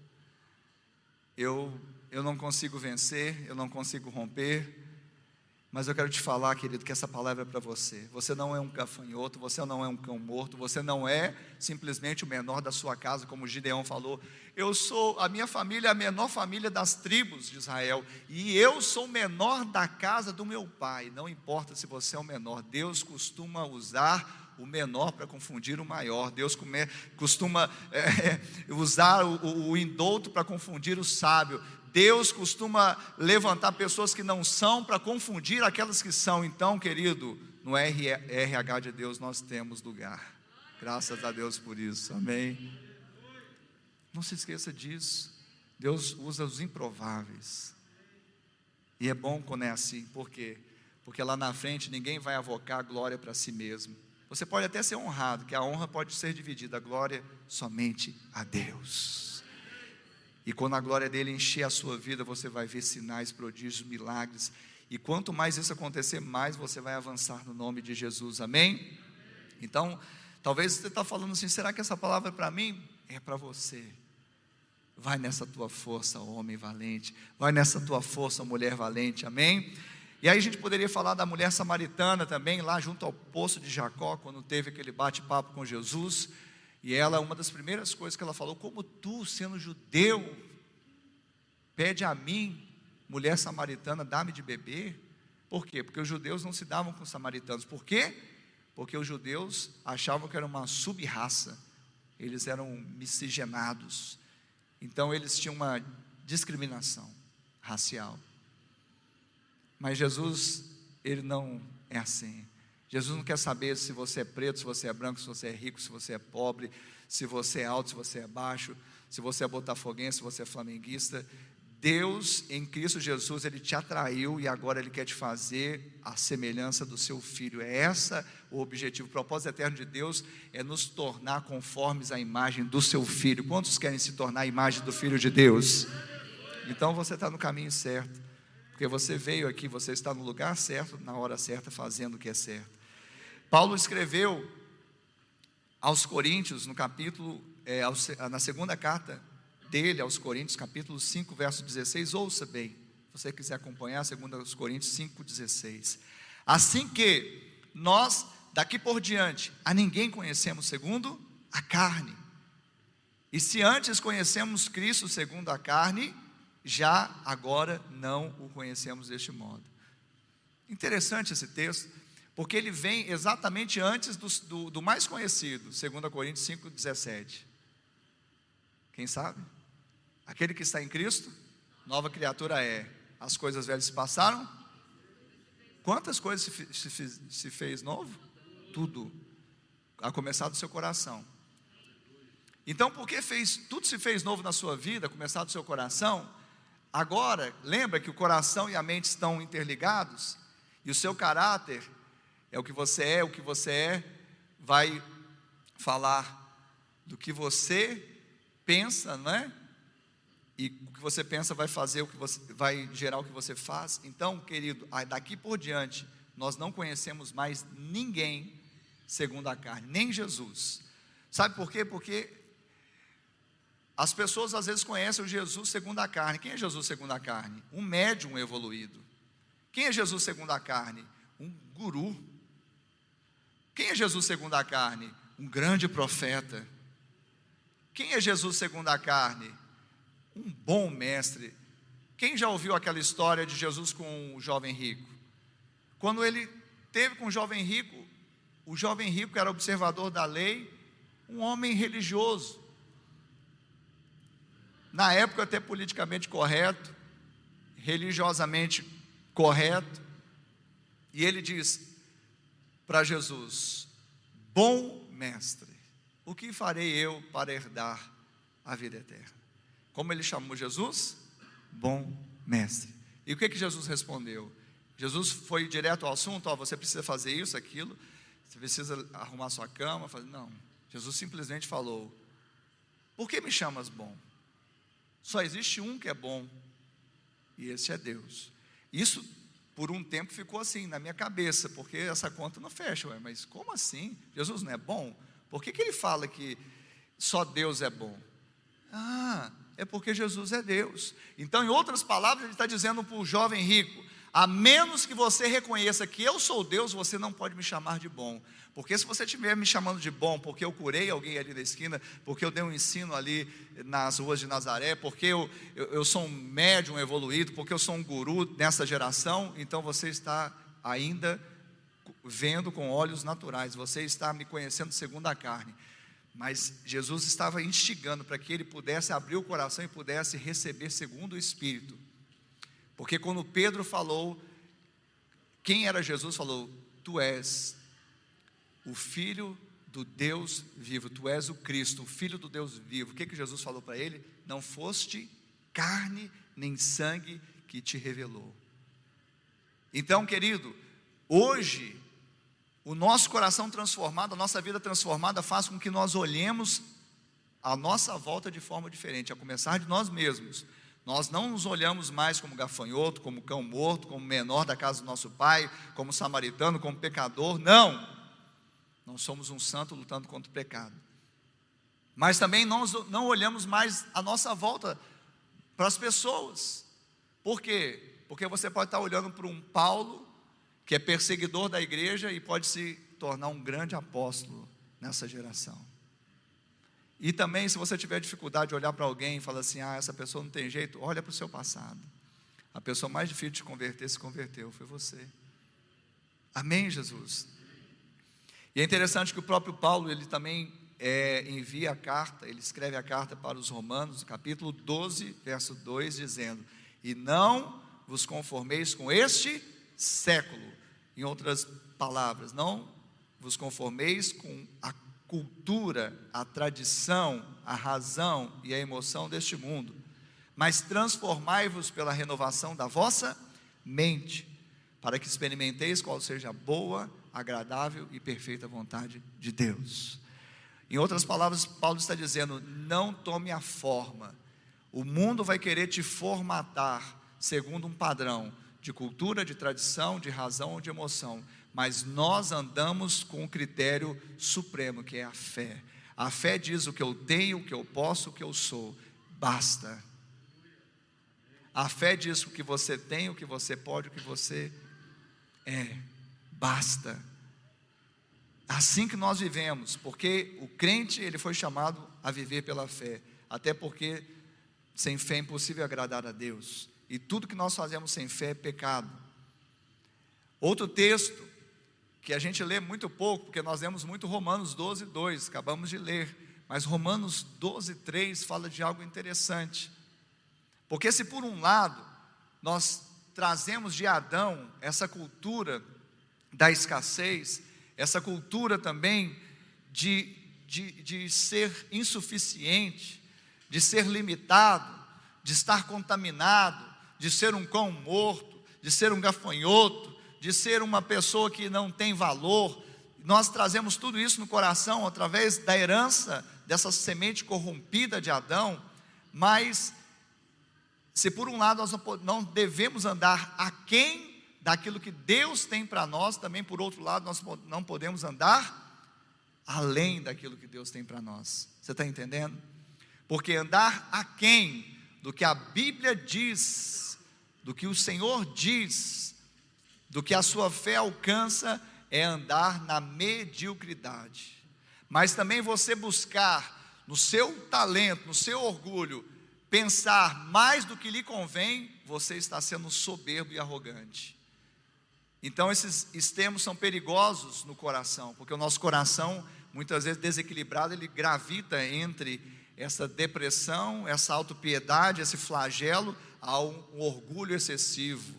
eu, eu não consigo vencer, eu não consigo romper, mas eu quero te falar, querido, que essa palavra é para você. Você não é um gafanhoto, você não é um cão morto, você não é simplesmente o menor da sua casa, como Gideão falou. Eu sou, a minha família é a menor família das tribos de Israel, e eu sou o menor da casa do meu pai. Não importa se você é o menor, Deus costuma usar o menor para confundir o maior. Deus come, costuma é, usar o, o, o indouto para confundir o sábio. Deus costuma levantar pessoas que não são para confundir aquelas que são. Então, querido, no RH de Deus nós temos lugar. Graças a Deus por isso. Amém. Não se esqueça disso. Deus usa os improváveis. E é bom quando é assim, por quê? Porque lá na frente ninguém vai avocar glória para si mesmo. Você pode até ser honrado, que a honra pode ser dividida, a glória somente a Deus. E quando a glória dele encher a sua vida, você vai ver sinais, prodígios, milagres. E quanto mais isso acontecer, mais você vai avançar no nome de Jesus. Amém? Então, talvez você está falando assim: será que essa palavra é para mim? É para você. Vai nessa tua força, homem valente. Vai nessa tua força, mulher valente. Amém? E aí a gente poderia falar da mulher samaritana também, lá junto ao poço de Jacó, quando teve aquele bate-papo com Jesus. E ela, uma das primeiras coisas que ela falou, como tu, sendo judeu, pede a mim, mulher samaritana, dá-me de beber? Por quê? Porque os judeus não se davam com os samaritanos. Por quê? Porque os judeus achavam que era uma sub-raça, eles eram miscigenados. Então eles tinham uma discriminação racial. Mas Jesus, ele não é assim. Jesus não quer saber se você é preto, se você é branco, se você é rico, se você é pobre, se você é alto, se você é baixo, se você é botafoguense, se você é flamenguista. Deus, em Cristo Jesus, Ele te atraiu e agora Ele quer te fazer a semelhança do seu filho. É essa o objetivo. O propósito eterno de Deus é nos tornar conformes à imagem do seu filho. Quantos querem se tornar a imagem do filho de Deus? Então você está no caminho certo, porque você veio aqui, você está no lugar certo, na hora certa, fazendo o que é certo. Paulo escreveu aos Coríntios, no capítulo, é, na segunda carta dele aos Coríntios, capítulo 5, verso 16, ouça bem, se você quiser acompanhar, 2 Coríntios 5, 16. Assim que nós, daqui por diante, a ninguém conhecemos segundo a carne. E se antes conhecemos Cristo segundo a carne, já agora não o conhecemos deste modo. Interessante esse texto, porque ele vem exatamente antes do, do, do mais conhecido, 2 Coríntios 5,17. Quem sabe? Aquele que está em Cristo, nova criatura é. As coisas velhas se passaram. Quantas coisas se, se, se fez novo? Tudo. A começar do seu coração. Então, porque fez, tudo se fez novo na sua vida, começar do seu coração, agora, lembra que o coração e a mente estão interligados, e o seu caráter é o que você é, o que você é, vai falar do que você pensa, não é? E o que você pensa vai fazer o que você vai gerar o que você faz. Então, querido, daqui por diante, nós não conhecemos mais ninguém segundo a carne, nem Jesus. Sabe por quê? Porque as pessoas às vezes conhecem o Jesus segundo a carne. Quem é Jesus segundo a carne? Um médium evoluído. Quem é Jesus segundo a carne? Um guru, quem é Jesus segundo a carne? Um grande profeta. Quem é Jesus segundo a carne? Um bom mestre. Quem já ouviu aquela história de Jesus com o jovem rico? Quando ele teve com o jovem rico, o jovem rico era observador da lei, um homem religioso. Na época, até politicamente correto, religiosamente correto. E ele diz: para Jesus: Bom mestre. o que farei eu para herdar a vida eterna? Como ele chamou Jesus? Bom mestre. E o que, que Jesus respondeu? Jesus foi direto ao assunto: ó, você precisa fazer isso, aquilo, você precisa arrumar sua cama. Não. Jesus simplesmente falou: Por que me chamas bom? Só existe um que é bom, e esse é Deus. Isso, por um tempo, ficou assim na minha cabeça, porque essa conta não fecha. Ué, mas como assim? Jesus não é bom? Por que, que ele fala que só Deus é bom? Ah, é porque Jesus é Deus. Então, em outras palavras, ele está dizendo para o jovem rico: a menos que você reconheça que eu sou Deus, você não pode me chamar de bom. Porque se você estiver me chamando de bom, porque eu curei alguém ali da esquina, porque eu dei um ensino ali nas ruas de Nazaré, porque eu, eu, eu sou um médium evoluído, porque eu sou um guru nessa geração, então você está ainda vendo com olhos naturais, você está me conhecendo segundo a carne. Mas Jesus estava instigando para que ele pudesse abrir o coração e pudesse receber segundo o Espírito. Porque quando Pedro falou, quem era Jesus, falou: Tu és o Filho do Deus vivo, tu és o Cristo, o Filho do Deus vivo. O que, que Jesus falou para ele? Não foste carne nem sangue que te revelou. Então, querido, hoje, o nosso coração transformado, a nossa vida transformada, faz com que nós olhemos a nossa volta de forma diferente, a começar de nós mesmos. Nós não nos olhamos mais como gafanhoto, como cão morto, como menor da casa do nosso pai, como samaritano, como pecador. Não. Não somos um santo lutando contra o pecado. Mas também não, não olhamos mais a nossa volta para as pessoas. Por quê? Porque você pode estar olhando para um Paulo, que é perseguidor da igreja e pode se tornar um grande apóstolo nessa geração. E também, se você tiver dificuldade de olhar para alguém e falar assim: ah, essa pessoa não tem jeito, olha para o seu passado. A pessoa mais difícil de converter se converteu, foi você. Amém, Jesus? E é interessante que o próprio Paulo, ele também é, envia a carta, ele escreve a carta para os Romanos, capítulo 12, verso 2, dizendo: E não vos conformeis com este século. Em outras palavras, não vos conformeis com a cultura, a tradição, a razão e a emoção deste mundo, mas transformai-vos pela renovação da vossa mente, para que experimenteis qual seja a boa, agradável e perfeita vontade de Deus. Em outras palavras, Paulo está dizendo: não tome a forma. O mundo vai querer te formatar segundo um padrão de cultura, de tradição, de razão ou de emoção, mas nós andamos com o critério supremo, que é a fé. A fé diz o que eu tenho, o que eu posso, o que eu sou. Basta. A fé diz o que você tem, o que você pode, o que você é basta. Assim que nós vivemos, porque o crente ele foi chamado a viver pela fé, até porque sem fé é impossível agradar a Deus, e tudo que nós fazemos sem fé é pecado. Outro texto que a gente lê muito pouco, porque nós lemos muito Romanos 12, 2, acabamos de ler, mas Romanos 12, 3 fala de algo interessante. Porque se por um lado nós trazemos de Adão essa cultura da escassez, essa cultura também de, de, de ser insuficiente, de ser limitado, de estar contaminado, de ser um cão morto, de ser um gafanhoto, de ser uma pessoa que não tem valor. Nós trazemos tudo isso no coração através da herança dessa semente corrompida de Adão, mas se por um lado nós não devemos andar aquém daquilo que Deus tem para nós, também por outro lado, nós não podemos andar além daquilo que Deus tem para nós. Você está entendendo? Porque andar aquém do que a Bíblia diz, do que o Senhor diz, do que a sua fé alcança, é andar na mediocridade. Mas também você buscar no seu talento, no seu orgulho, pensar mais do que lhe convém, você está sendo soberbo e arrogante. Então, esses extremos são perigosos no coração, porque o nosso coração, muitas vezes desequilibrado, ele gravita entre essa depressão, essa autopiedade, esse flagelo, ao um orgulho excessivo,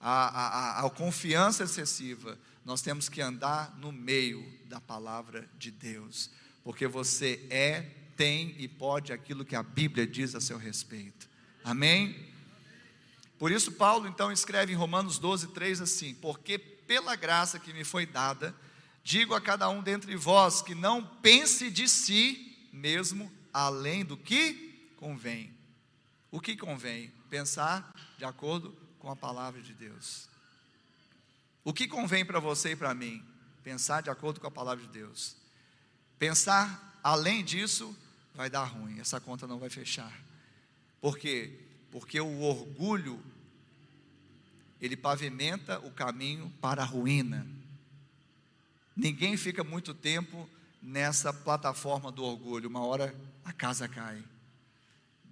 à, confiança excessiva. Nós temos que andar no meio da palavra de Deus, porque você é, tem e pode aquilo que a Bíblia diz a seu respeito. Amém? Por isso, Paulo então escreve em Romanos 12, 3 assim: Porque pela graça que me foi dada, digo a cada um dentre vós que não pense de si mesmo além do que convém. O que convém? Pensar de acordo com a palavra de Deus. O que convém para você e para mim? Pensar de acordo com a palavra de Deus. Pensar além disso vai dar ruim, essa conta não vai fechar. Por quê? Porque o orgulho ele pavimenta o caminho para a ruína. Ninguém fica muito tempo nessa plataforma do orgulho, uma hora a casa cai.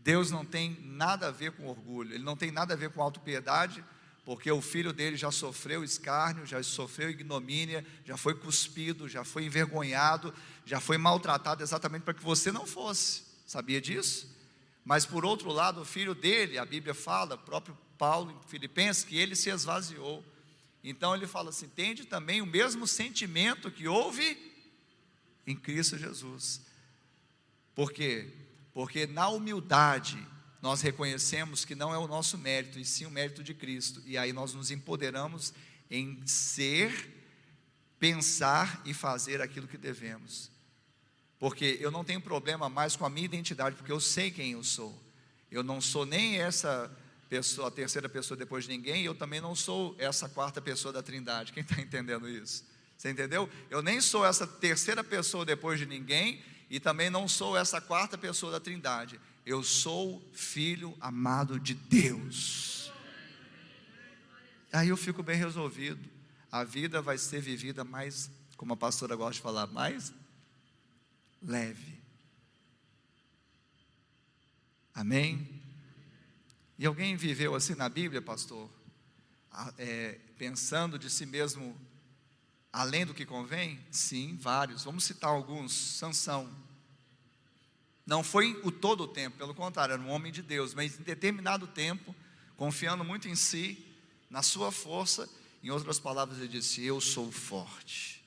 Deus não tem nada a ver com orgulho, ele não tem nada a ver com autopiedade, porque o filho dele já sofreu escárnio, já sofreu ignomínia, já foi cuspido, já foi envergonhado, já foi maltratado exatamente para que você não fosse. Sabia disso? Mas por outro lado, o filho dele, a Bíblia fala, próprio Paulo em Filipenses, que ele se esvaziou. Então ele fala assim: tende também o mesmo sentimento que houve em Cristo Jesus. Por quê? Porque na humildade nós reconhecemos que não é o nosso mérito, e sim o mérito de Cristo. E aí nós nos empoderamos em ser, pensar e fazer aquilo que devemos. Porque eu não tenho problema mais com a minha identidade, porque eu sei quem eu sou. Eu não sou nem essa pessoa, a terceira pessoa depois de ninguém, eu também não sou essa quarta pessoa da Trindade. Quem está entendendo isso? Você entendeu? Eu nem sou essa terceira pessoa depois de ninguém e também não sou essa quarta pessoa da Trindade. Eu sou filho amado de Deus. Aí eu fico bem resolvido. A vida vai ser vivida mais, como a pastora gosta de falar, mais leve. Amém? E alguém viveu assim na Bíblia, pastor? É, pensando de si mesmo além do que convém? Sim, vários. Vamos citar alguns. Sansão. Não foi o todo o tempo, pelo contrário, era um homem de Deus, mas em determinado tempo, confiando muito em si, na sua força, em outras palavras, ele disse: Eu sou forte,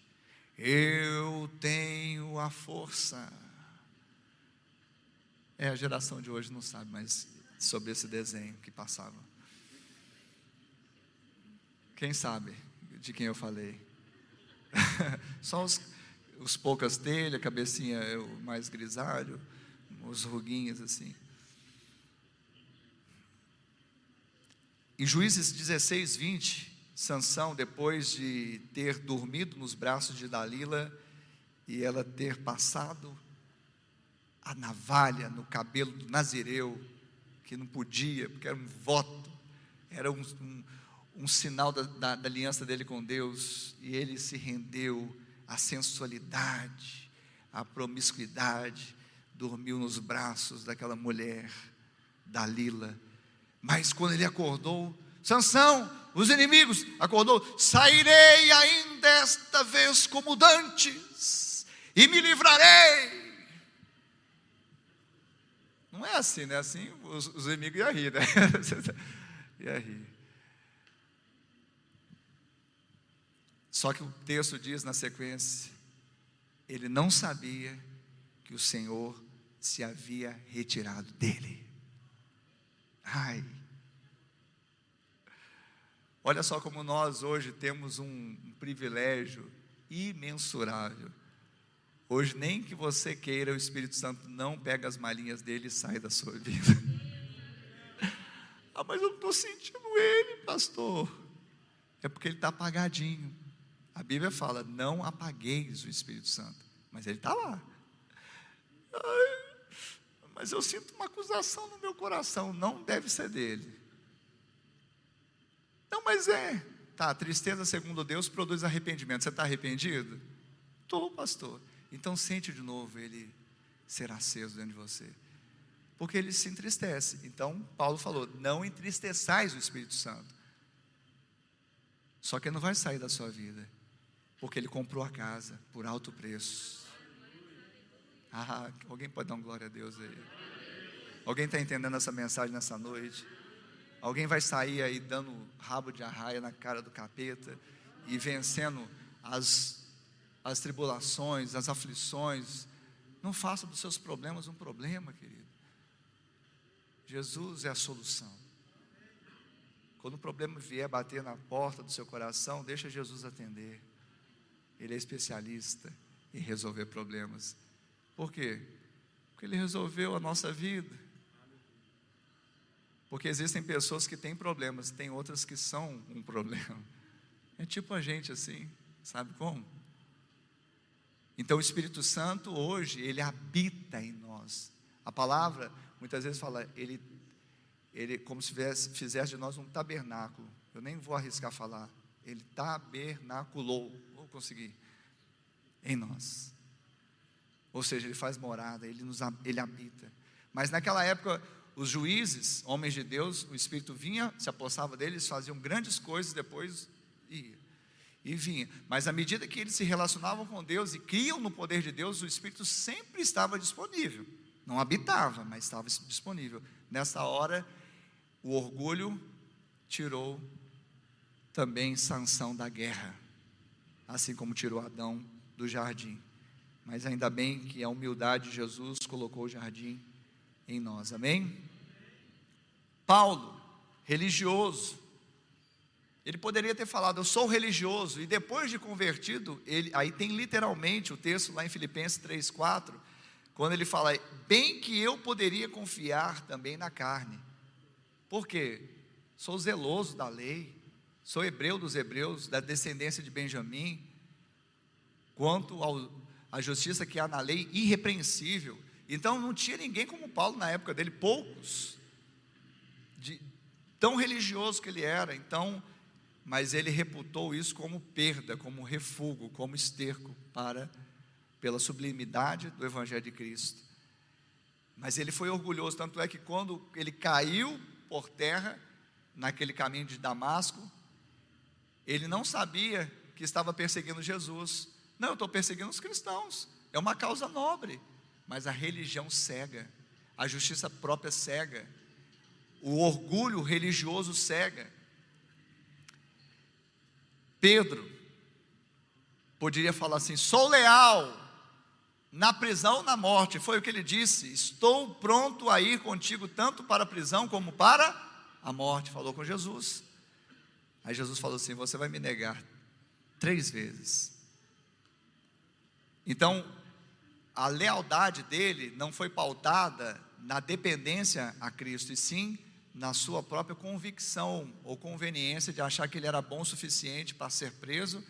eu tenho a força. É, a geração de hoje não sabe, mas sobre esse desenho que passava. Quem sabe de quem eu falei? Só os, os poucas telhas, a cabecinha é mais grisalho, os ruguinhos assim. Em Juízes 16, 20, Sansão, depois de ter dormido nos braços de Dalila e ela ter passado a navalha no cabelo do Nazireu, que não podia, porque era um voto, era um, um, um sinal da, da, da aliança dele com Deus, e ele se rendeu à sensualidade, à promiscuidade, dormiu nos braços daquela mulher, Dalila. Mas quando ele acordou, Sansão, os inimigos, acordou, sairei ainda esta vez como dantes, e me livrarei não é assim, né? Assim os, os inimigos iam rir, né? ia rir. Só que o texto diz na sequência: ele não sabia que o Senhor se havia retirado dele. Ai. Olha só como nós hoje temos um, privilégio imensurável Hoje, nem que você queira, o Espírito Santo não pega as malinhas dele e sai da sua vida. ah, mas eu não estou sentindo ele, pastor. É porque ele está apagadinho. A Bíblia fala: não apagueis o Espírito Santo. Mas ele está lá. Ai, mas eu sinto uma acusação no meu coração. Não deve ser dele. Não, mas é. Tá, tristeza segundo Deus produz arrependimento. Você está arrependido? Estou, pastor. Então sente de novo ele ser aceso dentro de você. Porque ele se entristece. Então Paulo falou: não entristeçais o Espírito Santo. Só que ele não vai sair da sua vida. Porque ele comprou a casa por alto preço. Ah, alguém pode dar um glória a Deus aí? Alguém está entendendo essa mensagem nessa noite? Alguém vai sair aí dando rabo de arraia na cara do capeta e vencendo as as tribulações, as aflições, Não faça dos seus problemas um problema, querido. Jesus é a solução. Quando o problema vier bater na porta do seu coração, deixa Jesus atender. Ele é especialista em resolver problemas. Por quê? Porque ele resolveu a nossa vida. Porque existem pessoas que têm problemas, tem outras que são um problema. É tipo a gente assim, sabe como? Então o Espírito Santo hoje, ele habita em nós. A palavra muitas vezes fala, ele, ele como se fizesse, fizesse de nós um tabernáculo. Eu nem vou arriscar falar. Ele tabernaculou, conseguir, em nós. Ou seja, ele faz morada, ele, nos, ele habita. Mas naquela época, os juízes, homens de Deus, o Espírito vinha, se apossava deles, faziam grandes coisas, depois ia. E vinha. Mas à medida que eles se relacionavam com Deus e criam no poder de Deus, o Espírito sempre estava disponível. Não habitava, mas estava disponível. Nessa hora, o orgulho tirou também sanção da guerra, assim como tirou Adão do jardim. Mas ainda bem que a humildade de Jesus colocou o jardim em nós, amém? Paulo, religioso, ele poderia ter falado, eu sou religioso, e depois de convertido, ele, aí tem literalmente o texto lá em Filipenses 3,4, quando ele fala, bem que eu poderia confiar também na carne, por quê? Sou zeloso da lei, sou hebreu dos hebreus, da descendência de Benjamim, quanto à justiça que há na lei, irrepreensível. Então não tinha ninguém como Paulo na época dele, poucos, de, tão religioso que ele era. Então, mas ele reputou isso como perda, como refúgio, como esterco para pela sublimidade do evangelho de Cristo. Mas ele foi orgulhoso, tanto é que quando ele caiu por terra naquele caminho de Damasco, ele não sabia que estava perseguindo Jesus. Não, eu estou perseguindo os cristãos. É uma causa nobre, mas a religião cega, a justiça própria cega, o orgulho religioso cega. Pedro poderia falar assim: sou leal na prisão, na morte. Foi o que ele disse: estou pronto a ir contigo tanto para a prisão como para a morte. Falou com Jesus. Aí Jesus falou assim: Você vai me negar três vezes. Então, a lealdade dele não foi pautada na dependência a Cristo, e sim na sua própria convicção ou conveniência de achar que ele era bom o suficiente para ser preso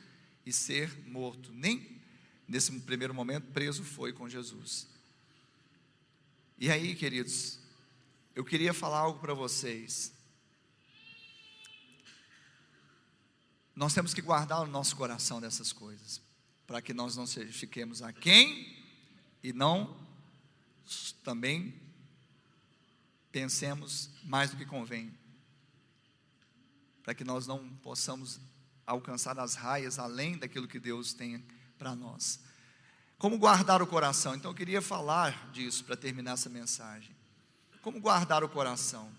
e ser morto. Nem nesse primeiro momento preso foi com Jesus. E aí, queridos, eu queria falar algo para vocês. Nós temos que guardar o nosso coração dessas coisas, para que nós não fiquemos aquém e não também pensemos mais do que convém, para que nós não possamos alcançar as raias além daquilo que Deus tem para nós. Como guardar o coração? Então eu queria falar disso para terminar essa mensagem. Como guardar o coração?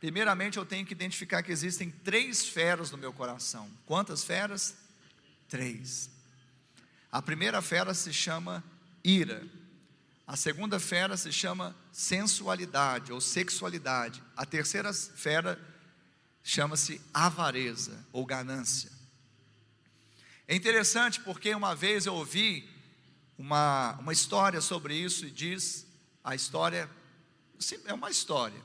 Primeiramente, eu tenho que identificar que existem três feras no meu coração. Quantas feras? Três. A primeira fera se chama ira. A segunda fera se chama sensualidade ou sexualidade. A terceira fera chama-se avareza ou ganância. É interessante porque uma vez eu ouvi uma, uma história sobre isso e diz a história, é uma história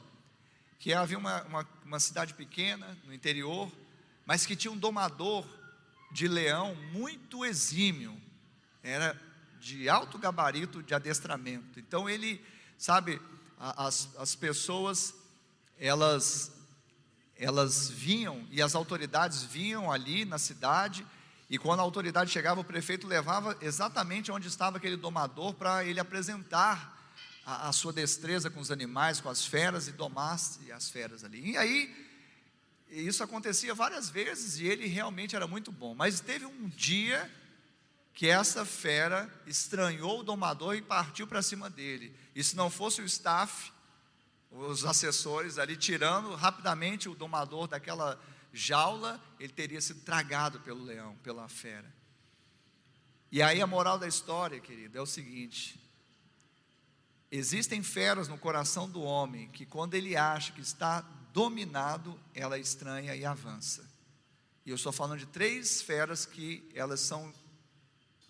que havia uma, uma, uma cidade pequena no interior, mas que tinha um domador de leão muito exímio, era de alto gabarito de adestramento. Então ele, sabe, as, as pessoas, elas, elas vinham e as autoridades vinham ali na cidade. E quando a autoridade chegava, o prefeito levava exatamente onde estava aquele domador para ele apresentar a, a, sua destreza com os animais, com as feras e domasse as feras ali. E aí, isso acontecia várias vezes e ele realmente era muito bom. Mas teve um dia que essa fera estranhou o domador e partiu para cima dele. E se não fosse o staff, os assessores ali tirando rapidamente o domador daquela jaula, ele teria sido tragado pelo leão, pela fera. E aí a moral da história, querido, é o seguinte: Existem feras no coração do homem que, quando ele acha que está dominado, ela estranha e avança. E eu estou falando de três feras que elas são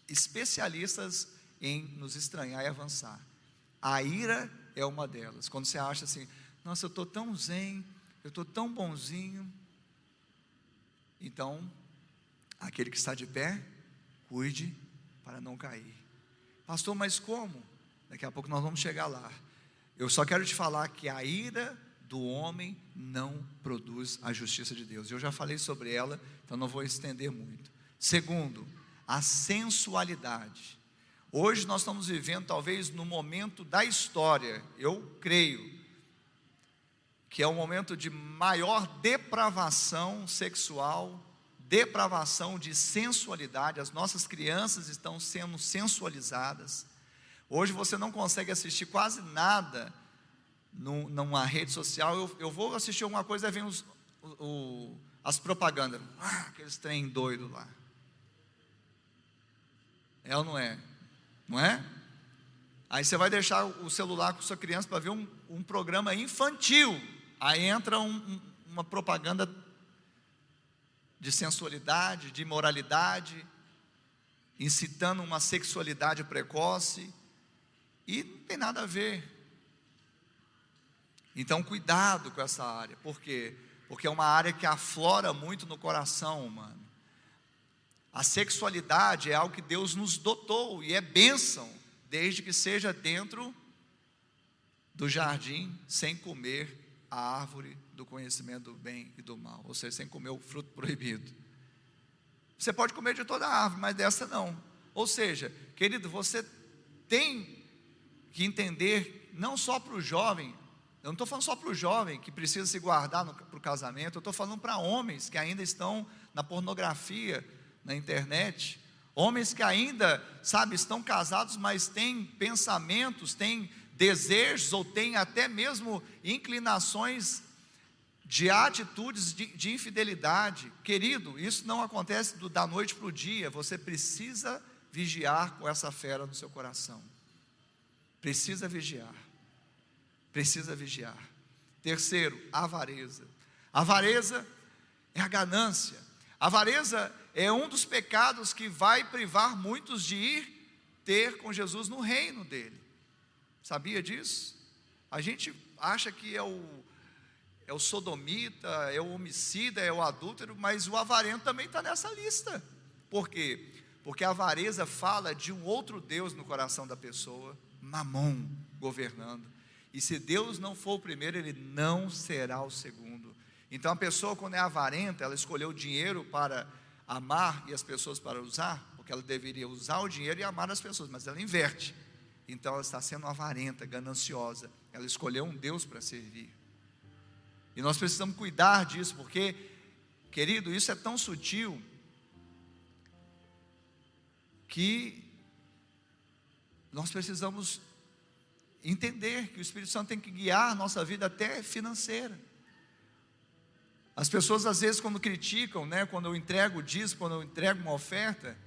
especialistas em nos estranhar e avançar. A ira é uma delas. Quando você acha assim, nossa, eu estou tão zen, eu estou tão bonzinho. Então, aquele que está de pé, cuide para não cair. Pastor, mas como? Daqui a pouco nós vamos chegar lá. Eu só quero te falar que a ira do homem não produz a justiça de Deus. Eu já falei sobre ela, então não vou estender muito. Segundo, a sensualidade. Hoje nós estamos vivendo, talvez, no momento da história, eu creio, que é o momento de maior depravação sexual, depravação de sensualidade. As nossas crianças estão sendo sensualizadas. Hoje você não consegue assistir quase nada no, numa rede social. Eu, eu vou assistir alguma coisa e vem os, o, as propagandas. Ah, aqueles trem doido lá. É ou não é? Não é? Aí você vai deixar o celular com sua criança para ver um, um, programa infantil. Aí entra um, um, uma propaganda de sensualidade, de imoralidade, incitando uma sexualidade precoce. E não tem nada a ver. Então, cuidado com essa área. Por quê? Porque é uma área que aflora muito no coração humano. A sexualidade é algo que Deus nos dotou e é bênção, desde que seja dentro do jardim, sem comer a árvore do conhecimento do bem e do mal, ou seja, sem comer o fruto proibido. Você pode comer de toda a árvore, mas dessa não. Ou seja, querido, você tem que entender, não só para o jovem, eu não estou falando só para o jovem que precisa se guardar para o casamento, eu estou falando para homens que ainda estão na pornografia, na internet, homens que ainda, sabe, estão casados, mas têm pensamentos, têm desejos ou têm até mesmo inclinações de atitudes de, de infidelidade. Querido, isso não acontece do, da noite para o dia, você precisa vigiar com essa fera no seu coração. Precisa vigiar. Precisa vigiar. Terceiro, avareza. Avareza é a ganância. Avareza é um dos pecados que vai privar muitos de ir ter com Jesus no reino dele. Sabia disso? A gente acha que é o, é o sodomita, é o homicida, é o adúltero, mas o avarento também está nessa lista. Por quê? Porque a avareza fala de um outro Deus no coração da pessoa Mamon governando. E se Deus não for o primeiro, ele não será o segundo. Então a pessoa, quando é avarenta, ela escolheu o dinheiro para amar e as pessoas para usar, porque ela deveria usar o dinheiro e amar as pessoas, mas ela inverte. Então ela está sendo avarenta, gananciosa. Ela escolheu um Deus para servir. E nós precisamos cuidar disso, porque, querido, isso é tão sutil que nós precisamos entender que o Espírito Santo tem que guiar a nossa vida até financeira. As pessoas às vezes quando criticam, né, quando eu entrego disso, quando eu entrego uma oferta,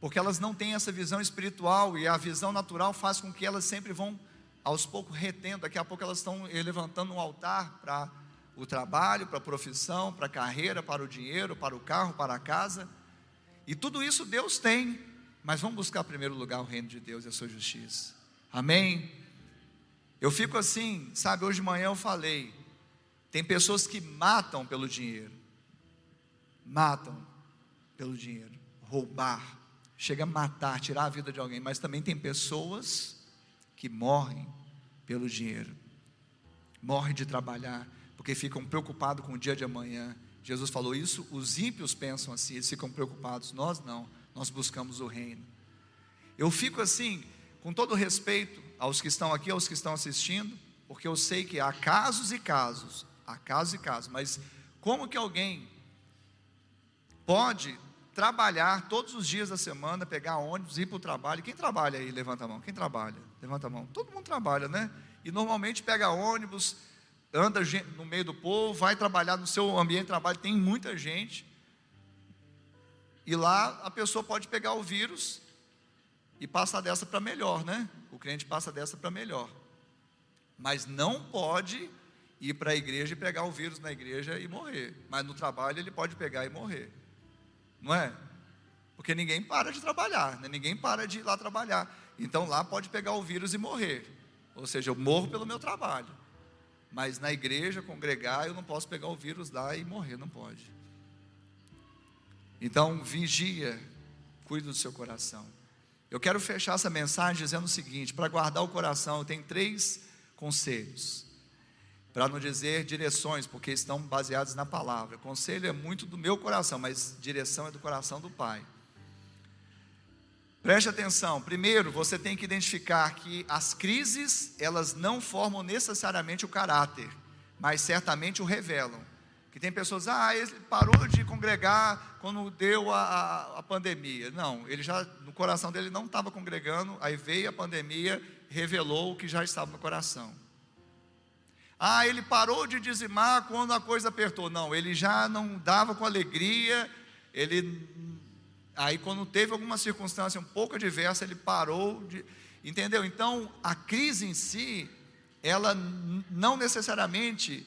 porque elas não têm essa visão espiritual e a visão natural faz com que elas sempre vão aos poucos retendo, daqui a pouco elas estão levantando um altar para o trabalho, para a profissão, para a carreira, para o dinheiro, para o carro, para a casa. E tudo isso Deus tem, mas vamos buscar em primeiro lugar o reino de Deus e a sua justiça. Amém? Eu fico assim, sabe, hoje de manhã eu falei, tem pessoas que matam pelo dinheiro. Matam pelo dinheiro, roubar, chega a matar, tirar a vida de alguém, mas também tem pessoas que morrem pelo dinheiro. Morrem de trabalhar, porque ficam preocupados com o dia de amanhã. Jesus falou isso, os ímpios pensam assim, eles ficam preocupados, nós não nós buscamos o reino. Eu fico assim, com todo respeito aos que estão aqui, aos que estão assistindo, porque eu sei que há casos e casos, há casos e casos, mas como que alguém pode trabalhar todos os dias da semana, pegar ônibus, ir para o trabalho? Quem trabalha aí? Levanta a mão. Quem trabalha? Levanta a mão. Todo mundo trabalha, né? E normalmente pega ônibus, anda no meio do povo, vai trabalhar no seu ambiente de trabalho, tem muita gente. E lá a pessoa pode pegar o vírus e passa dessa para melhor, né? O crente passa dessa para melhor. Mas não pode ir para a igreja e pegar o vírus na igreja e morrer. Mas no trabalho ele pode pegar e morrer. Não é? Porque ninguém para de trabalhar, né? ninguém para de ir lá trabalhar. Então lá pode pegar o vírus e morrer. Ou seja, eu morro pelo meu trabalho. Mas na igreja, congregar, eu não posso pegar o vírus lá e morrer, não pode. Então, vigia, cuide do seu coração. Eu quero fechar essa mensagem dizendo o seguinte: para guardar o coração, tenho três conselhos. Para não dizer direções, porque estão baseados na palavra. Conselho é muito do meu coração, mas direção é do coração do Pai. Preste atenção. Primeiro, você tem que identificar que as crises, elas não formam necessariamente o caráter, mas certamente o revelam. Que tem pessoas, ah, ele parou de congregar quando deu a, a, a pandemia. Não, ele já, no coração dele não estava congregando, aí veio a pandemia, revelou o que já estava no coração. Ah, ele parou de dizimar quando a coisa apertou. Não, ele já não dava com alegria, ele Aí, quando teve alguma circunstância um pouco adversa, ele parou de. Entendeu? Então, a crise em si, ela não necessariamente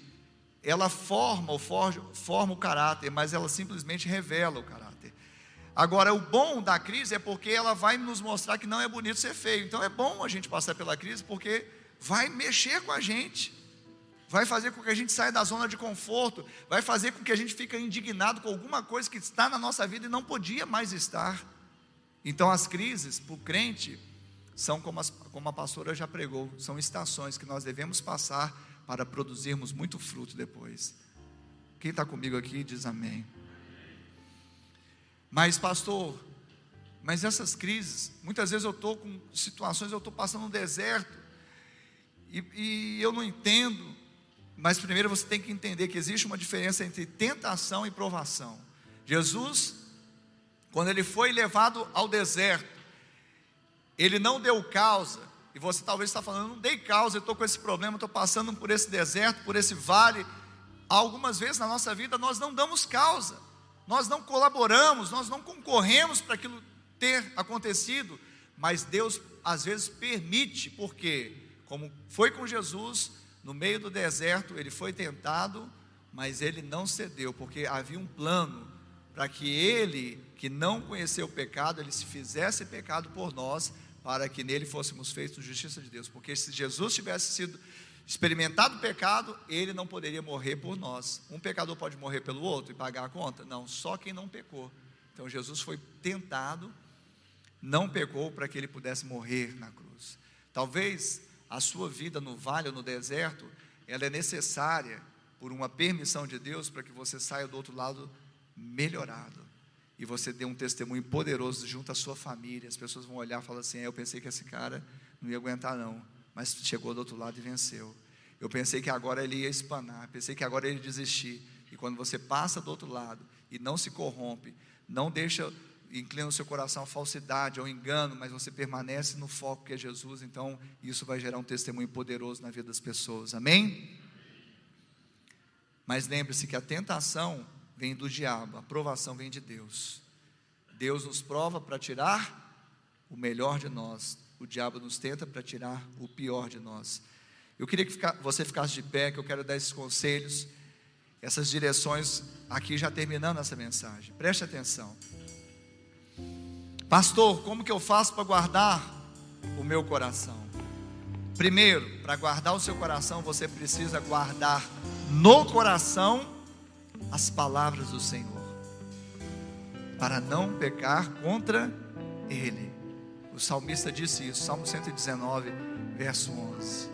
ela forma ou forja, forma o caráter, mas ela simplesmente revela o caráter. Agora, o bom da crise é porque ela vai nos mostrar que não é bonito ser feio. Então, é bom a gente passar pela crise porque vai mexer com a gente vai fazer com que a gente saia da zona de conforto, vai fazer com que a gente fique indignado com alguma coisa que está na nossa vida e não podia mais estar. Então as crises, para o crente, são como, as, como a pastora já pregou, são estações que nós devemos passar para produzirmos muito fruto depois. Quem está comigo aqui diz amém. Mas, pastor, mas essas crises, muitas vezes eu estou com situações, eu estou passando no deserto, e, e eu não entendo, mas primeiro você tem que entender que existe uma diferença entre tentação e provação. Jesus, quando ele foi levado ao deserto, ele não deu causa, e você talvez está falando, não dei causa, eu estou com esse problema, estou passando por esse deserto, por esse vale. Algumas vezes na nossa vida nós não damos causa, nós não colaboramos, nós não concorremos para aquilo ter acontecido, mas Deus às vezes permite, porque, como foi com Jesus, no meio do deserto, ele foi tentado, mas ele não cedeu, porque havia um plano para que ele, que não conheceu o pecado, ele se fizesse pecado por nós, para que nele fôssemos feitos justiça de Deus. Porque se Jesus tivesse sido experimentado o pecado, ele não poderia morrer por nós. Um pecador pode morrer pelo outro e pagar a conta? Não, só quem não pecou. Então Jesus foi tentado, não pecou para que ele pudesse morrer na cruz. Talvez a sua vida no vale ou no deserto, ela é necessária por uma permissão de Deus para que você saia do outro lado melhorado. E você dê um testemunho poderoso junto à sua família. As pessoas vão olhar e falar assim: é, Eu pensei que esse cara não ia aguentar, não. Mas chegou do outro lado e venceu. Eu pensei que agora ele ia espanar. Pensei que agora ele ia desistir. E quando você passa do outro lado e não se corrompe, não deixa inclina o seu coração à falsidade, ao engano, mas você permanece no foco que é Jesus, então isso vai gerar um testemunho poderoso na vida das pessoas. Amém? Mas lembre-se que a tentação vem do diabo, a provação vem de Deus. Deus nos prova para tirar o melhor de nós, o diabo nos tenta para tirar o pior de nós. Eu queria que você ficasse de pé, que eu quero dar esses conselhos, essas direções aqui já terminando essa mensagem. Preste atenção. Pastor, como que eu faço para guardar o meu coração? Primeiro, para guardar o seu coração, você precisa guardar no coração as palavras do Senhor, para não pecar contra Ele. O salmista disse isso, Salmo 119, verso 11.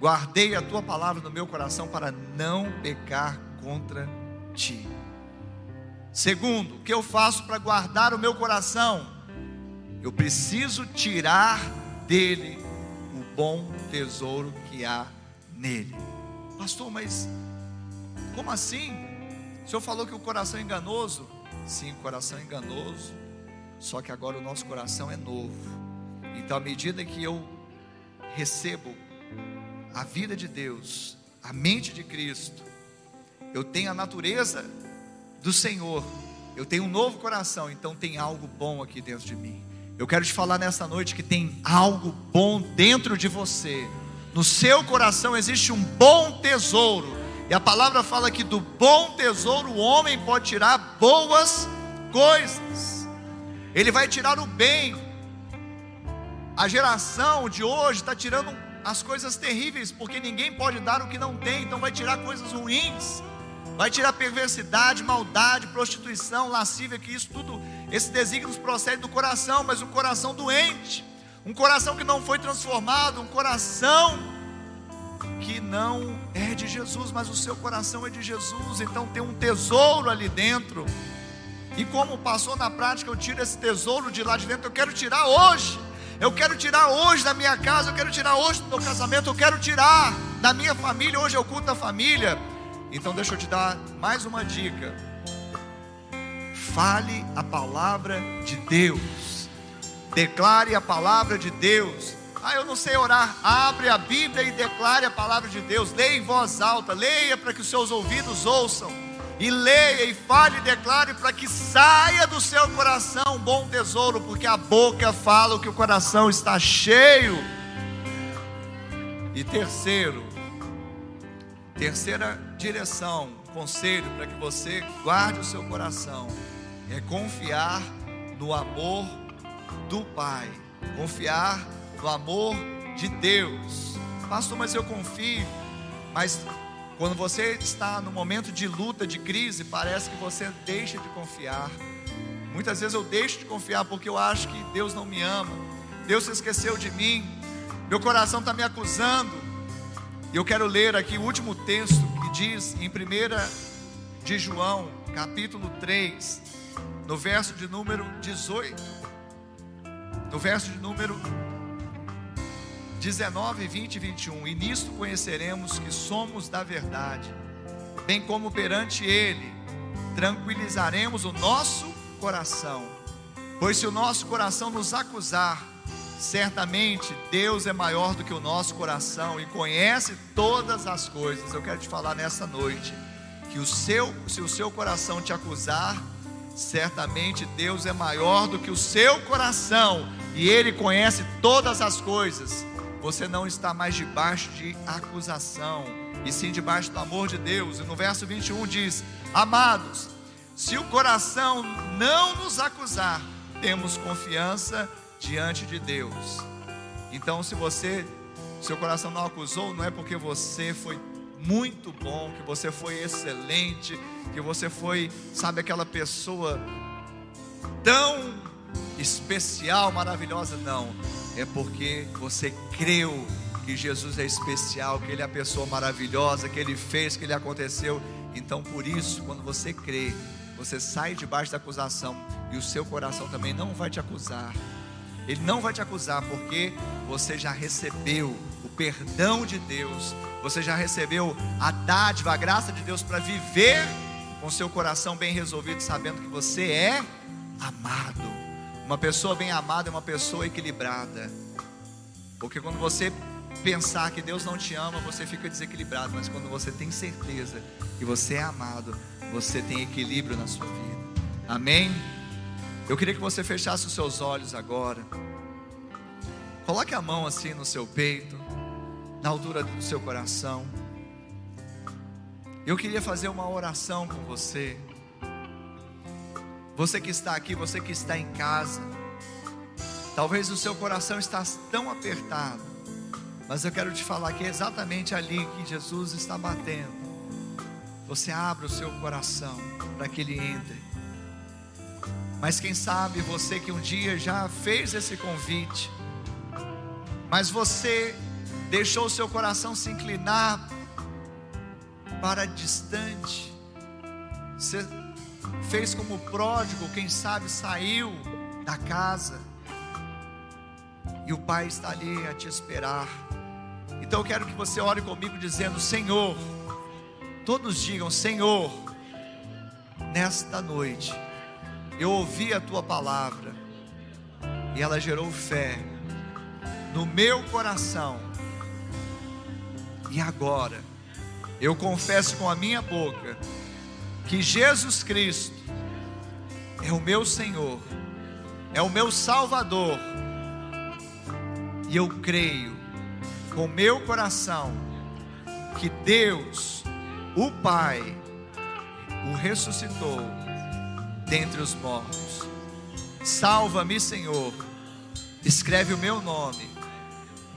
Guardei a tua palavra no meu coração para não pecar contra ti. Segundo, o que eu faço para guardar o meu coração? Eu preciso tirar dele o bom tesouro que há nele. Pastor, mas como assim? O senhor falou que o coração é enganoso? Sim, o coração é enganoso. Só que agora o nosso coração é novo. Então, à medida que eu recebo a vida de Deus, a mente de Cristo, eu tenho a natureza do Senhor, eu tenho um novo coração, então tem algo bom aqui dentro de mim. Eu quero te falar nessa noite que tem algo bom dentro de você. No seu coração existe um bom tesouro. E a palavra fala que do bom tesouro o homem pode tirar boas coisas. Ele vai tirar o bem. A geração de hoje está tirando as coisas terríveis, porque ninguém pode dar o que não tem, então vai tirar coisas ruins. Vai tirar perversidade, maldade, prostituição, lascívia, que isso tudo, esses desígnios procedem do coração, mas um coração doente, um coração que não foi transformado, um coração que não é de Jesus, mas o seu coração é de Jesus, então tem um tesouro ali dentro. E como passou na prática, eu tiro esse tesouro de lá de dentro, eu quero tirar hoje. Eu quero tirar hoje da minha casa, eu quero tirar hoje do meu casamento, eu quero tirar da minha família, hoje eu culto a família. Então deixa eu te dar mais uma dica. Fale a palavra de Deus. Declare a palavra de Deus. Ah, eu não sei orar. Abre a Bíblia e declare a palavra de Deus. Leia em voz alta. Leia para que os seus ouvidos ouçam. E leia e fale e declare para que saia do seu coração um bom tesouro, porque a boca fala o que o coração está cheio. E terceiro, terceira direção, conselho para que você guarde o seu coração é confiar no amor do Pai, confiar no amor de Deus. Pastor, mas eu confio, mas quando você está no momento de luta, de crise, parece que você deixa de confiar. Muitas vezes eu deixo de confiar porque eu acho que Deus não me ama, Deus se esqueceu de mim, meu coração está me acusando. E eu quero ler aqui o último texto que diz em 1 de João, capítulo 3, no verso de número 18, no verso de número 19, 20 e 21. E nisto conheceremos que somos da verdade, bem como perante Ele tranquilizaremos o nosso coração. Pois se o nosso coração nos acusar, Certamente Deus é maior do que o nosso coração e conhece todas as coisas. Eu quero te falar nessa noite que o seu, se o seu coração te acusar, certamente Deus é maior do que o seu coração e ele conhece todas as coisas. Você não está mais debaixo de acusação, e sim debaixo do amor de Deus. E no verso 21 diz: Amados, se o coração não nos acusar, temos confiança diante de Deus. Então, se você, seu coração não acusou, não é porque você foi muito bom, que você foi excelente, que você foi, sabe, aquela pessoa tão especial, maravilhosa, não. É porque você creu que Jesus é especial, que Ele é a pessoa maravilhosa, que Ele fez, que Ele aconteceu. Então, por isso, quando você crê, você sai debaixo da acusação e o seu coração também não vai te acusar. Ele não vai te acusar porque você já recebeu o perdão de Deus, você já recebeu a dádiva, a graça de Deus para viver com seu coração bem resolvido, sabendo que você é amado. Uma pessoa bem amada é uma pessoa equilibrada. Porque quando você pensar que Deus não te ama, você fica desequilibrado, mas quando você tem certeza que você é amado, você tem equilíbrio na sua vida. Amém? Eu queria que você fechasse os seus olhos agora. Coloque a mão assim no seu peito, na altura do seu coração. Eu queria fazer uma oração com você. Você que está aqui, você que está em casa. Talvez o seu coração está tão apertado, mas eu quero te falar que é exatamente ali que Jesus está batendo. Você abre o seu coração para que ele entre. Mas quem sabe você que um dia já fez esse convite, mas você deixou o seu coração se inclinar para distante, você fez como pródigo, quem sabe saiu da casa, e o Pai está ali a te esperar. Então eu quero que você ore comigo dizendo: Senhor, todos digam: Senhor, nesta noite eu ouvi a tua palavra e ela gerou fé no meu coração. E agora, eu confesso com a minha boca que Jesus Cristo é o meu Senhor é o meu Salvador. E eu creio com meu coração que Deus, o Pai, o ressuscitou dentre os mortos. Salva-me, Senhor. Escreve o meu nome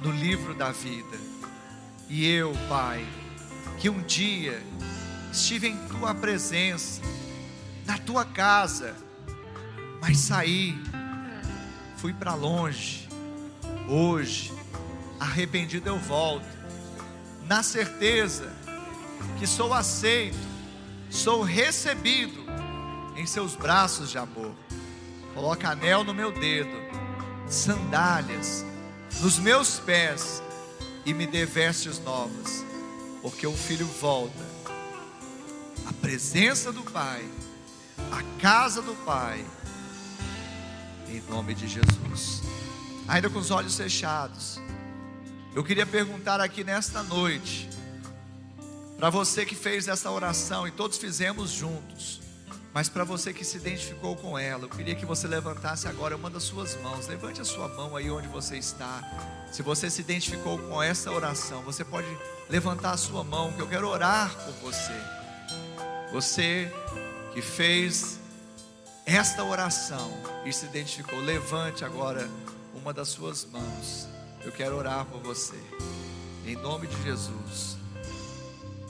no livro da vida. E eu, Pai, que um dia estive em tua presença, na tua casa, mas saí, fui para longe. Hoje, arrependido eu volto, na certeza que sou aceito, sou recebido em seus braços de amor. Coloca anel no meu dedo, sandálias nos meus pés e me dê vestes novas, porque o filho volta. A presença do Pai, a casa do Pai, em nome de Jesus. Ainda com os olhos fechados, eu queria perguntar aqui nesta noite, para você que fez essa oração e todos fizemos juntos, mas para você que se identificou com ela, eu queria que você levantasse agora uma das suas mãos. Levante a sua mão aí onde você está. Se você se identificou com essa oração, você pode levantar a sua mão, que eu quero orar por você. Você que fez esta oração e se identificou, levante agora uma das suas mãos. Eu quero orar por você. Em nome de Jesus.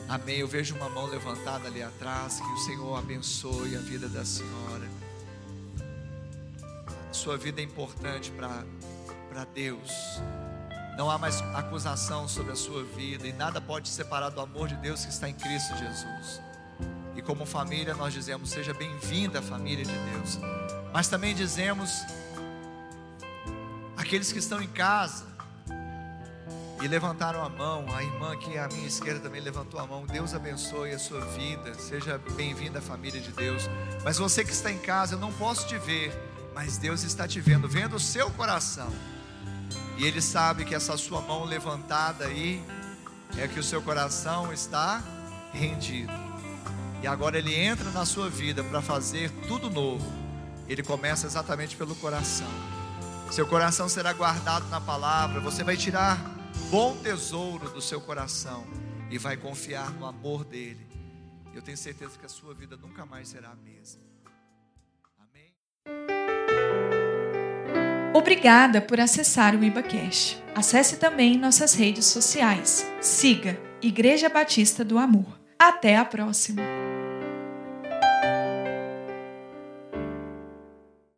Amém. Eu vejo uma mão levantada ali atrás. Que o Senhor abençoe a vida da senhora. Sua vida é importante para Deus. Não há mais acusação sobre a sua vida. E nada pode separar do amor de Deus que está em Cristo Jesus. E como família, nós dizemos: seja bem-vinda, família de Deus. Mas também dizemos: aqueles que estão em casa, e levantaram a mão. A irmã aqui à minha esquerda também levantou a mão. Deus abençoe a sua vida. Seja bem-vinda à família de Deus. Mas você que está em casa, eu não posso te ver, mas Deus está te vendo, vendo o seu coração. E Ele sabe que essa sua mão levantada aí é que o seu coração está rendido. E agora Ele entra na sua vida para fazer tudo novo. Ele começa exatamente pelo coração. Seu coração será guardado na palavra. Você vai tirar bom tesouro do seu coração e vai confiar no amor dele. Eu tenho certeza que a sua vida nunca mais será a mesma. Amém. Obrigada por acessar o IbaCash. Acesse também nossas redes sociais. Siga Igreja Batista do Amor. Até a próxima.